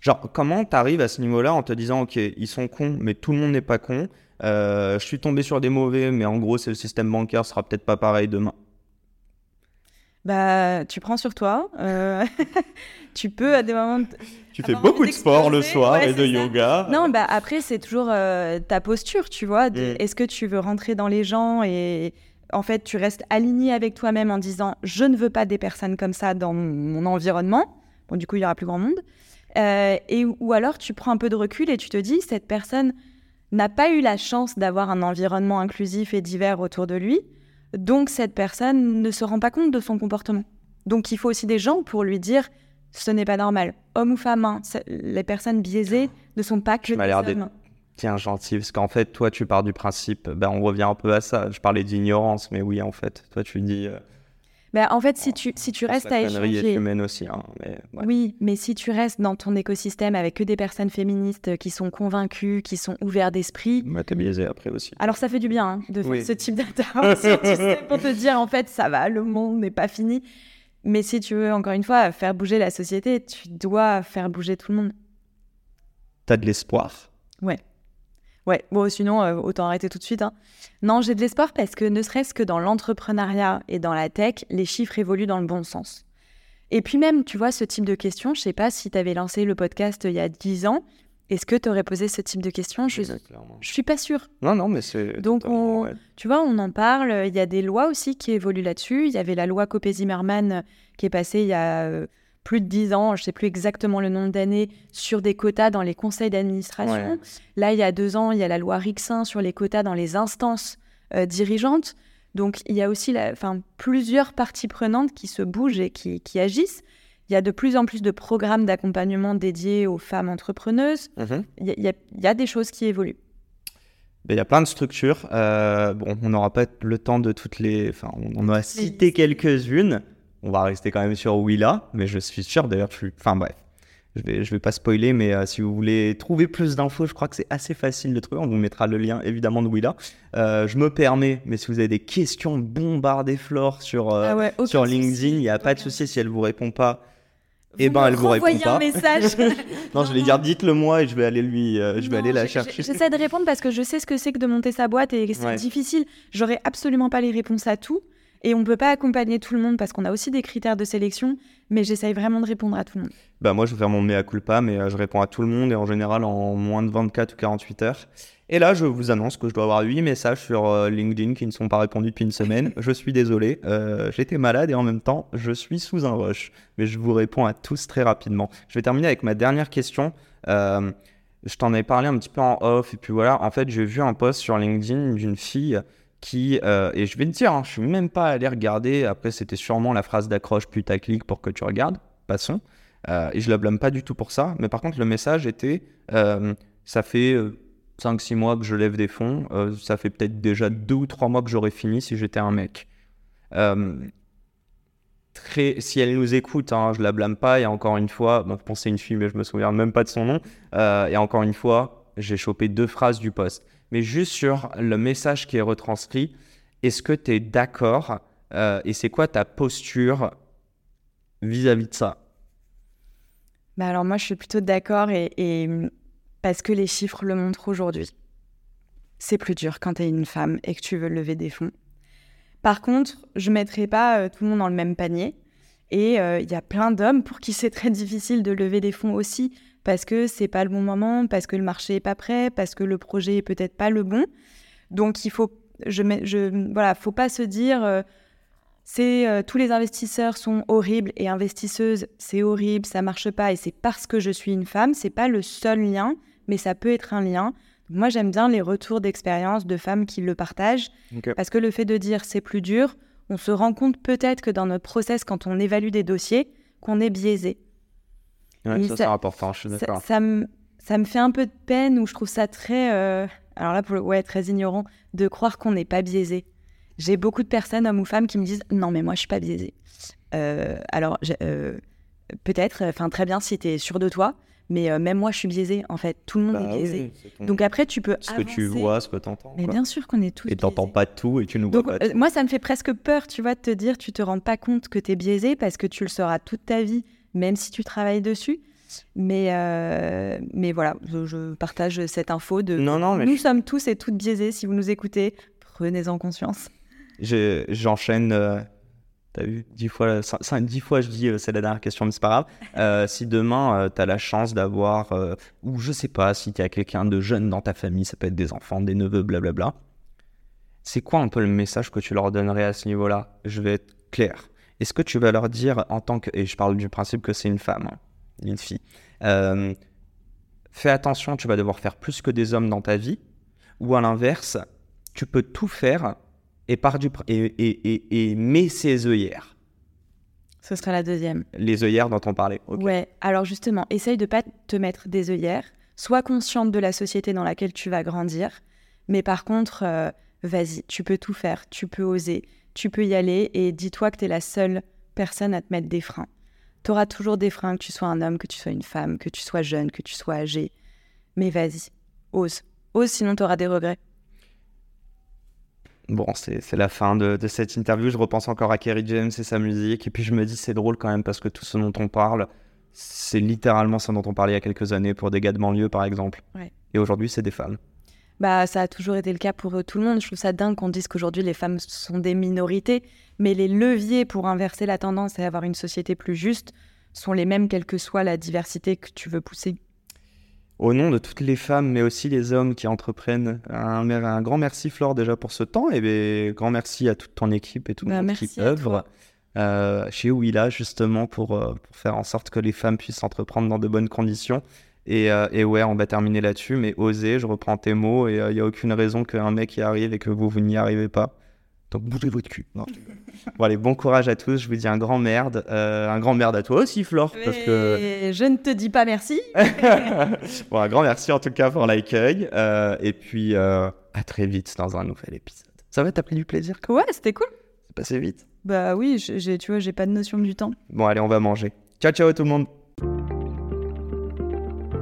Genre, comment t'arrives à ce niveau-là en te disant, ok, ils sont cons, mais tout le monde n'est pas con. Euh, je suis tombé sur des mauvais, mais en gros, c'est le système bancaire sera peut-être pas pareil demain. Bah, tu prends sur toi. euh, tu peux à des moments. Tu fais Avoir beaucoup de sport le soir ouais, et de ça. yoga. Non, bah après, c'est toujours euh, ta posture, tu vois. Mm. Est-ce que tu veux rentrer dans les gens et En fait, tu restes aligné avec toi-même en disant je ne veux pas des personnes comme ça dans mon environnement. Bon, du coup, il y aura plus grand monde. Euh, et ou alors tu prends un peu de recul et tu te dis cette personne n'a pas eu la chance d'avoir un environnement inclusif et divers autour de lui, donc cette personne ne se rend pas compte de son comportement. Donc il faut aussi des gens pour lui dire ce n'est pas normal. Homme ou femme, hein, les personnes biaisées ne sont pas que des hommes. Tiens, gentil, parce qu'en fait, toi, tu pars du principe, ben, on revient un peu à ça. Je parlais d'ignorance, mais oui, en fait, toi, tu dis, euh, bah, en fait, si tu, si tu restes à échanger... humaine aussi. Hein, oui, mais si tu restes dans ton écosystème avec que des personnes féministes qui sont convaincues, qui sont ouvertes d'esprit... Bah, t'es biaisé après aussi. Alors, ça fait du bien hein, de faire ce type d'intervention, tu sais, pour te dire, en fait, ça va, le monde n'est pas fini. Mais si tu veux, encore une fois, faire bouger la société, tu dois faire bouger tout le monde. T'as de l'espoir Ouais. Ouais, bon, sinon, euh, autant arrêter tout de suite. Hein. Non, j'ai de l'espoir parce que ne serait-ce que dans l'entrepreneuriat et dans la tech, les chiffres évoluent dans le bon sens. Et puis même, tu vois, ce type de questions, je sais pas si tu avais lancé le podcast il y a 10 ans, est-ce que tu aurais posé ce type de questions Je ne suis pas sûre. Non, non, mais c'est. Donc, tu vois, on en parle. Il y a des lois aussi qui évoluent là-dessus. Il y avait la loi Copé-Zimmermann qui est passée il y a euh, plus de 10 ans, je ne sais plus exactement le nombre d'années, sur des quotas dans les conseils d'administration. Là, il y a deux ans, il y a la loi Rixin sur les quotas dans les instances euh, dirigeantes. Donc, il y a aussi la, plusieurs parties prenantes qui se bougent et qui, agissent. Il y a de plus en plus de programmes d'accompagnement dédiés aux femmes entrepreneuses. Mhm. Il, y a, des choses qui évoluent. Ben, il y a plein de structures. Euh, bon, on n'aura pas le temps de toutes les. Enfin, on en a cité quelques-unes on va rester quand même sur Willa, mais je suis sûr d'ailleurs, je enfin bref, je vais, je vais pas spoiler, mais euh, si vous voulez trouver plus d'infos, je crois que c'est assez facile de trouver. On vous mettra le lien évidemment de Willa. Euh, je me permets, mais si vous avez des questions, bombardez Flore sur, euh, ah sur LinkedIn, il n'y a pas de souci si elle vous répond pas. Et eh ben, elle vous répond pas. un message. non, je vais dire dites-le moi et je vais aller lui, je vais aller la chercher. J'essaie de répondre parce que je sais ce que c'est que de monter sa boîte et c'est difficile. J'aurais absolument pas les réponses à tout. Et on ne peut pas accompagner tout le monde parce qu'on a aussi des critères de sélection, mais j'essaye vraiment de répondre à tout le monde. Bah moi, je vais faire mon mea culpa, mais euh, je réponds à tout le monde et en général en moins de 24 ou 48 heures. Et là, je vous annonce que je dois avoir 8 messages sur euh, LinkedIn qui ne sont pas répondus depuis une semaine. je suis désolé, euh, j'étais malade et en même temps, je suis sous un rush. Mais je vous réponds à tous très rapidement. Je vais terminer avec ma dernière question. je t'en ai parlé un petit peu en off et puis voilà. En fait, j'ai vu un post sur LinkedIn d'une fille euh, et je vais te dire, hein, je suis même pas allé regarder, après c'était sûrement la phrase d'accroche putaclic pour que tu regardes, passons, euh, et je la blâme pas du tout pour ça, mais par contre le message était, euh, ça fait 5-6 mois que je lève des fonds, ça fait peut-être déjà 2 ou 3 mois que j'aurais fini si j'étais un mec. Si elle nous écoute, hein, je la blâme pas, et encore une fois, bon, pensais une fille, mais je me souviens même pas de son nom, et encore une fois, j'ai chopé deux phrases du poste mais juste sur le message qui est retranscrit. Est-ce que tu es d'accord euh, et c'est quoi ta posture vis-à-vis de ça? Bah Alors moi, je suis plutôt d'accord et, parce que les chiffres le montrent aujourd'hui. C'est plus dur quand tu es une femme et que tu veux lever des fonds. Par contre, je ne mettrai pas euh, tout le monde dans le même panier. Et euh, il y a plein d'hommes pour qui c'est très difficile de lever des fonds aussi parce que c'est pas le bon moment, parce que le marché est pas prêt, parce que le projet est peut-être pas le bon. Donc il faut, je, je voilà, faut pas se dire, euh, c'est euh, tous les investisseurs sont horribles et investisseuses, c'est horrible, ça marche pas et c'est parce que je suis une femme. C'est pas le seul lien, mais ça peut être un lien. Moi, j'aime bien les retours d'expérience de femmes qui le partagent, parce que le fait de dire c'est plus dur, on se rend compte peut-être que dans notre process, quand on évalue des dossiers, qu'on est biaisé ça, c'est important, je suis d'accord. Ça, me, ça, me, fait un peu de peine ou je trouve ça très, euh, alors là, pour ouais, très ignorant, de croire qu'on n'est pas biaisé. J'ai beaucoup de personnes, hommes ou femmes, qui me disent non, mais moi, je suis pas biaisé. Euh, alors, euh, peut-être, enfin, très bien si tu es sûr de toi, mais même moi, je suis biaisé. En fait, tout le monde est bah biaisé. Donc après, tu peux. Ce que tu vois, ce que tu entends. Mais bien sûr qu'on est tous. Et tu n'entends pas tout et tu ne vois pas tout. Moi, ça me fait presque peur, tu vois, de te dire, tu te rends pas compte que tu es biaisé parce que tu le sauras toute ta vie même si tu travailles dessus. Mais, euh, mais voilà, je, partage cette info de non, non, nous sommes tous et toutes biaisés. Si vous nous écoutez, prenez-en conscience. J'enchaîne. Euh, t'as vu, dix fois, dix fois je dis euh, c'est la dernière question, mais c'est pas grave. si demain tu as la chance d'avoir, ou je sais pas, si tu as quelqu'un de jeune dans ta famille, ça peut être des enfants, des neveux, blablabla, c'est quoi un peu le message que tu leur donnerais à ce niveau-là? Je vais être clair. Est-ce que tu vas leur dire en tant que... Et je parle du principe que c'est une femme, hein, une fille. Euh, fais attention, tu vas devoir faire plus que des hommes dans ta vie. Ou à l'inverse, tu peux tout faire et, par du, et, et, et, et mets ses œillères. Ce sera la deuxième. Les œillères dont on parlait. ok. Ouais, alors justement, essaye de pas te mettre des œillères. Sois consciente de la société dans laquelle tu vas grandir. Mais par contre, euh, vas-y, tu peux tout faire, tu peux oser, tu peux y aller et dis-toi que tu es la seule personne à te mettre des freins. Tu auras toujours des freins, que tu sois un homme, que tu sois une femme, que tu sois jeune, que tu sois âgé. Mais vas-y, ose. Ose, sinon tu auras des regrets. Bon, c'est la fin de, de cette interview. Je repense encore à Kerry James et sa musique. Et puis je me dis, c'est drôle quand même parce que tout ce dont on parle, c'est littéralement ce dont on parlait il y a quelques années pour des gars de banlieue, par exemple. Ouais. Et aujourd'hui, c'est des femmes. Bah, ça a toujours été le cas pour euh, tout le monde. Je trouve ça dingue qu'on dise qu'aujourd'hui les femmes sont des minorités, mais les leviers pour inverser la tendance et avoir une société plus juste sont les mêmes, quelle que soit la diversité que tu veux pousser. Au nom de toutes les femmes, mais aussi les hommes qui entreprennent, un, un grand merci Flore déjà pour ce temps et ben, grand merci à toute ton équipe et tout le Bah, monde qui œuvre euh, chez Ouila justement pour, euh, pour faire en sorte que les femmes puissent entreprendre dans de bonnes conditions. Et, euh, et ouais, on va terminer là-dessus, mais osez, je reprends tes mots et il n'y a aucune raison qu'un mec y arrive et que vous, vous n'y arrivez pas. Donc bougez votre cul. Non, bon allez, bon courage à tous, je vous dis un grand merde. Euh, un grand merde à toi aussi Flore, parce que... Je ne te dis pas merci. bon, un grand merci en tout cas pour l'accueil. euh, et puis, euh, à très vite dans un nouvel épisode. Ça va, t'as pris du plaisir Ouais, c'était cool. C'est passé vite? Bah oui, j'ai- tu vois, j'ai pas de notion du temps. Bon, allez, on va manger. Ciao, ciao tout le monde.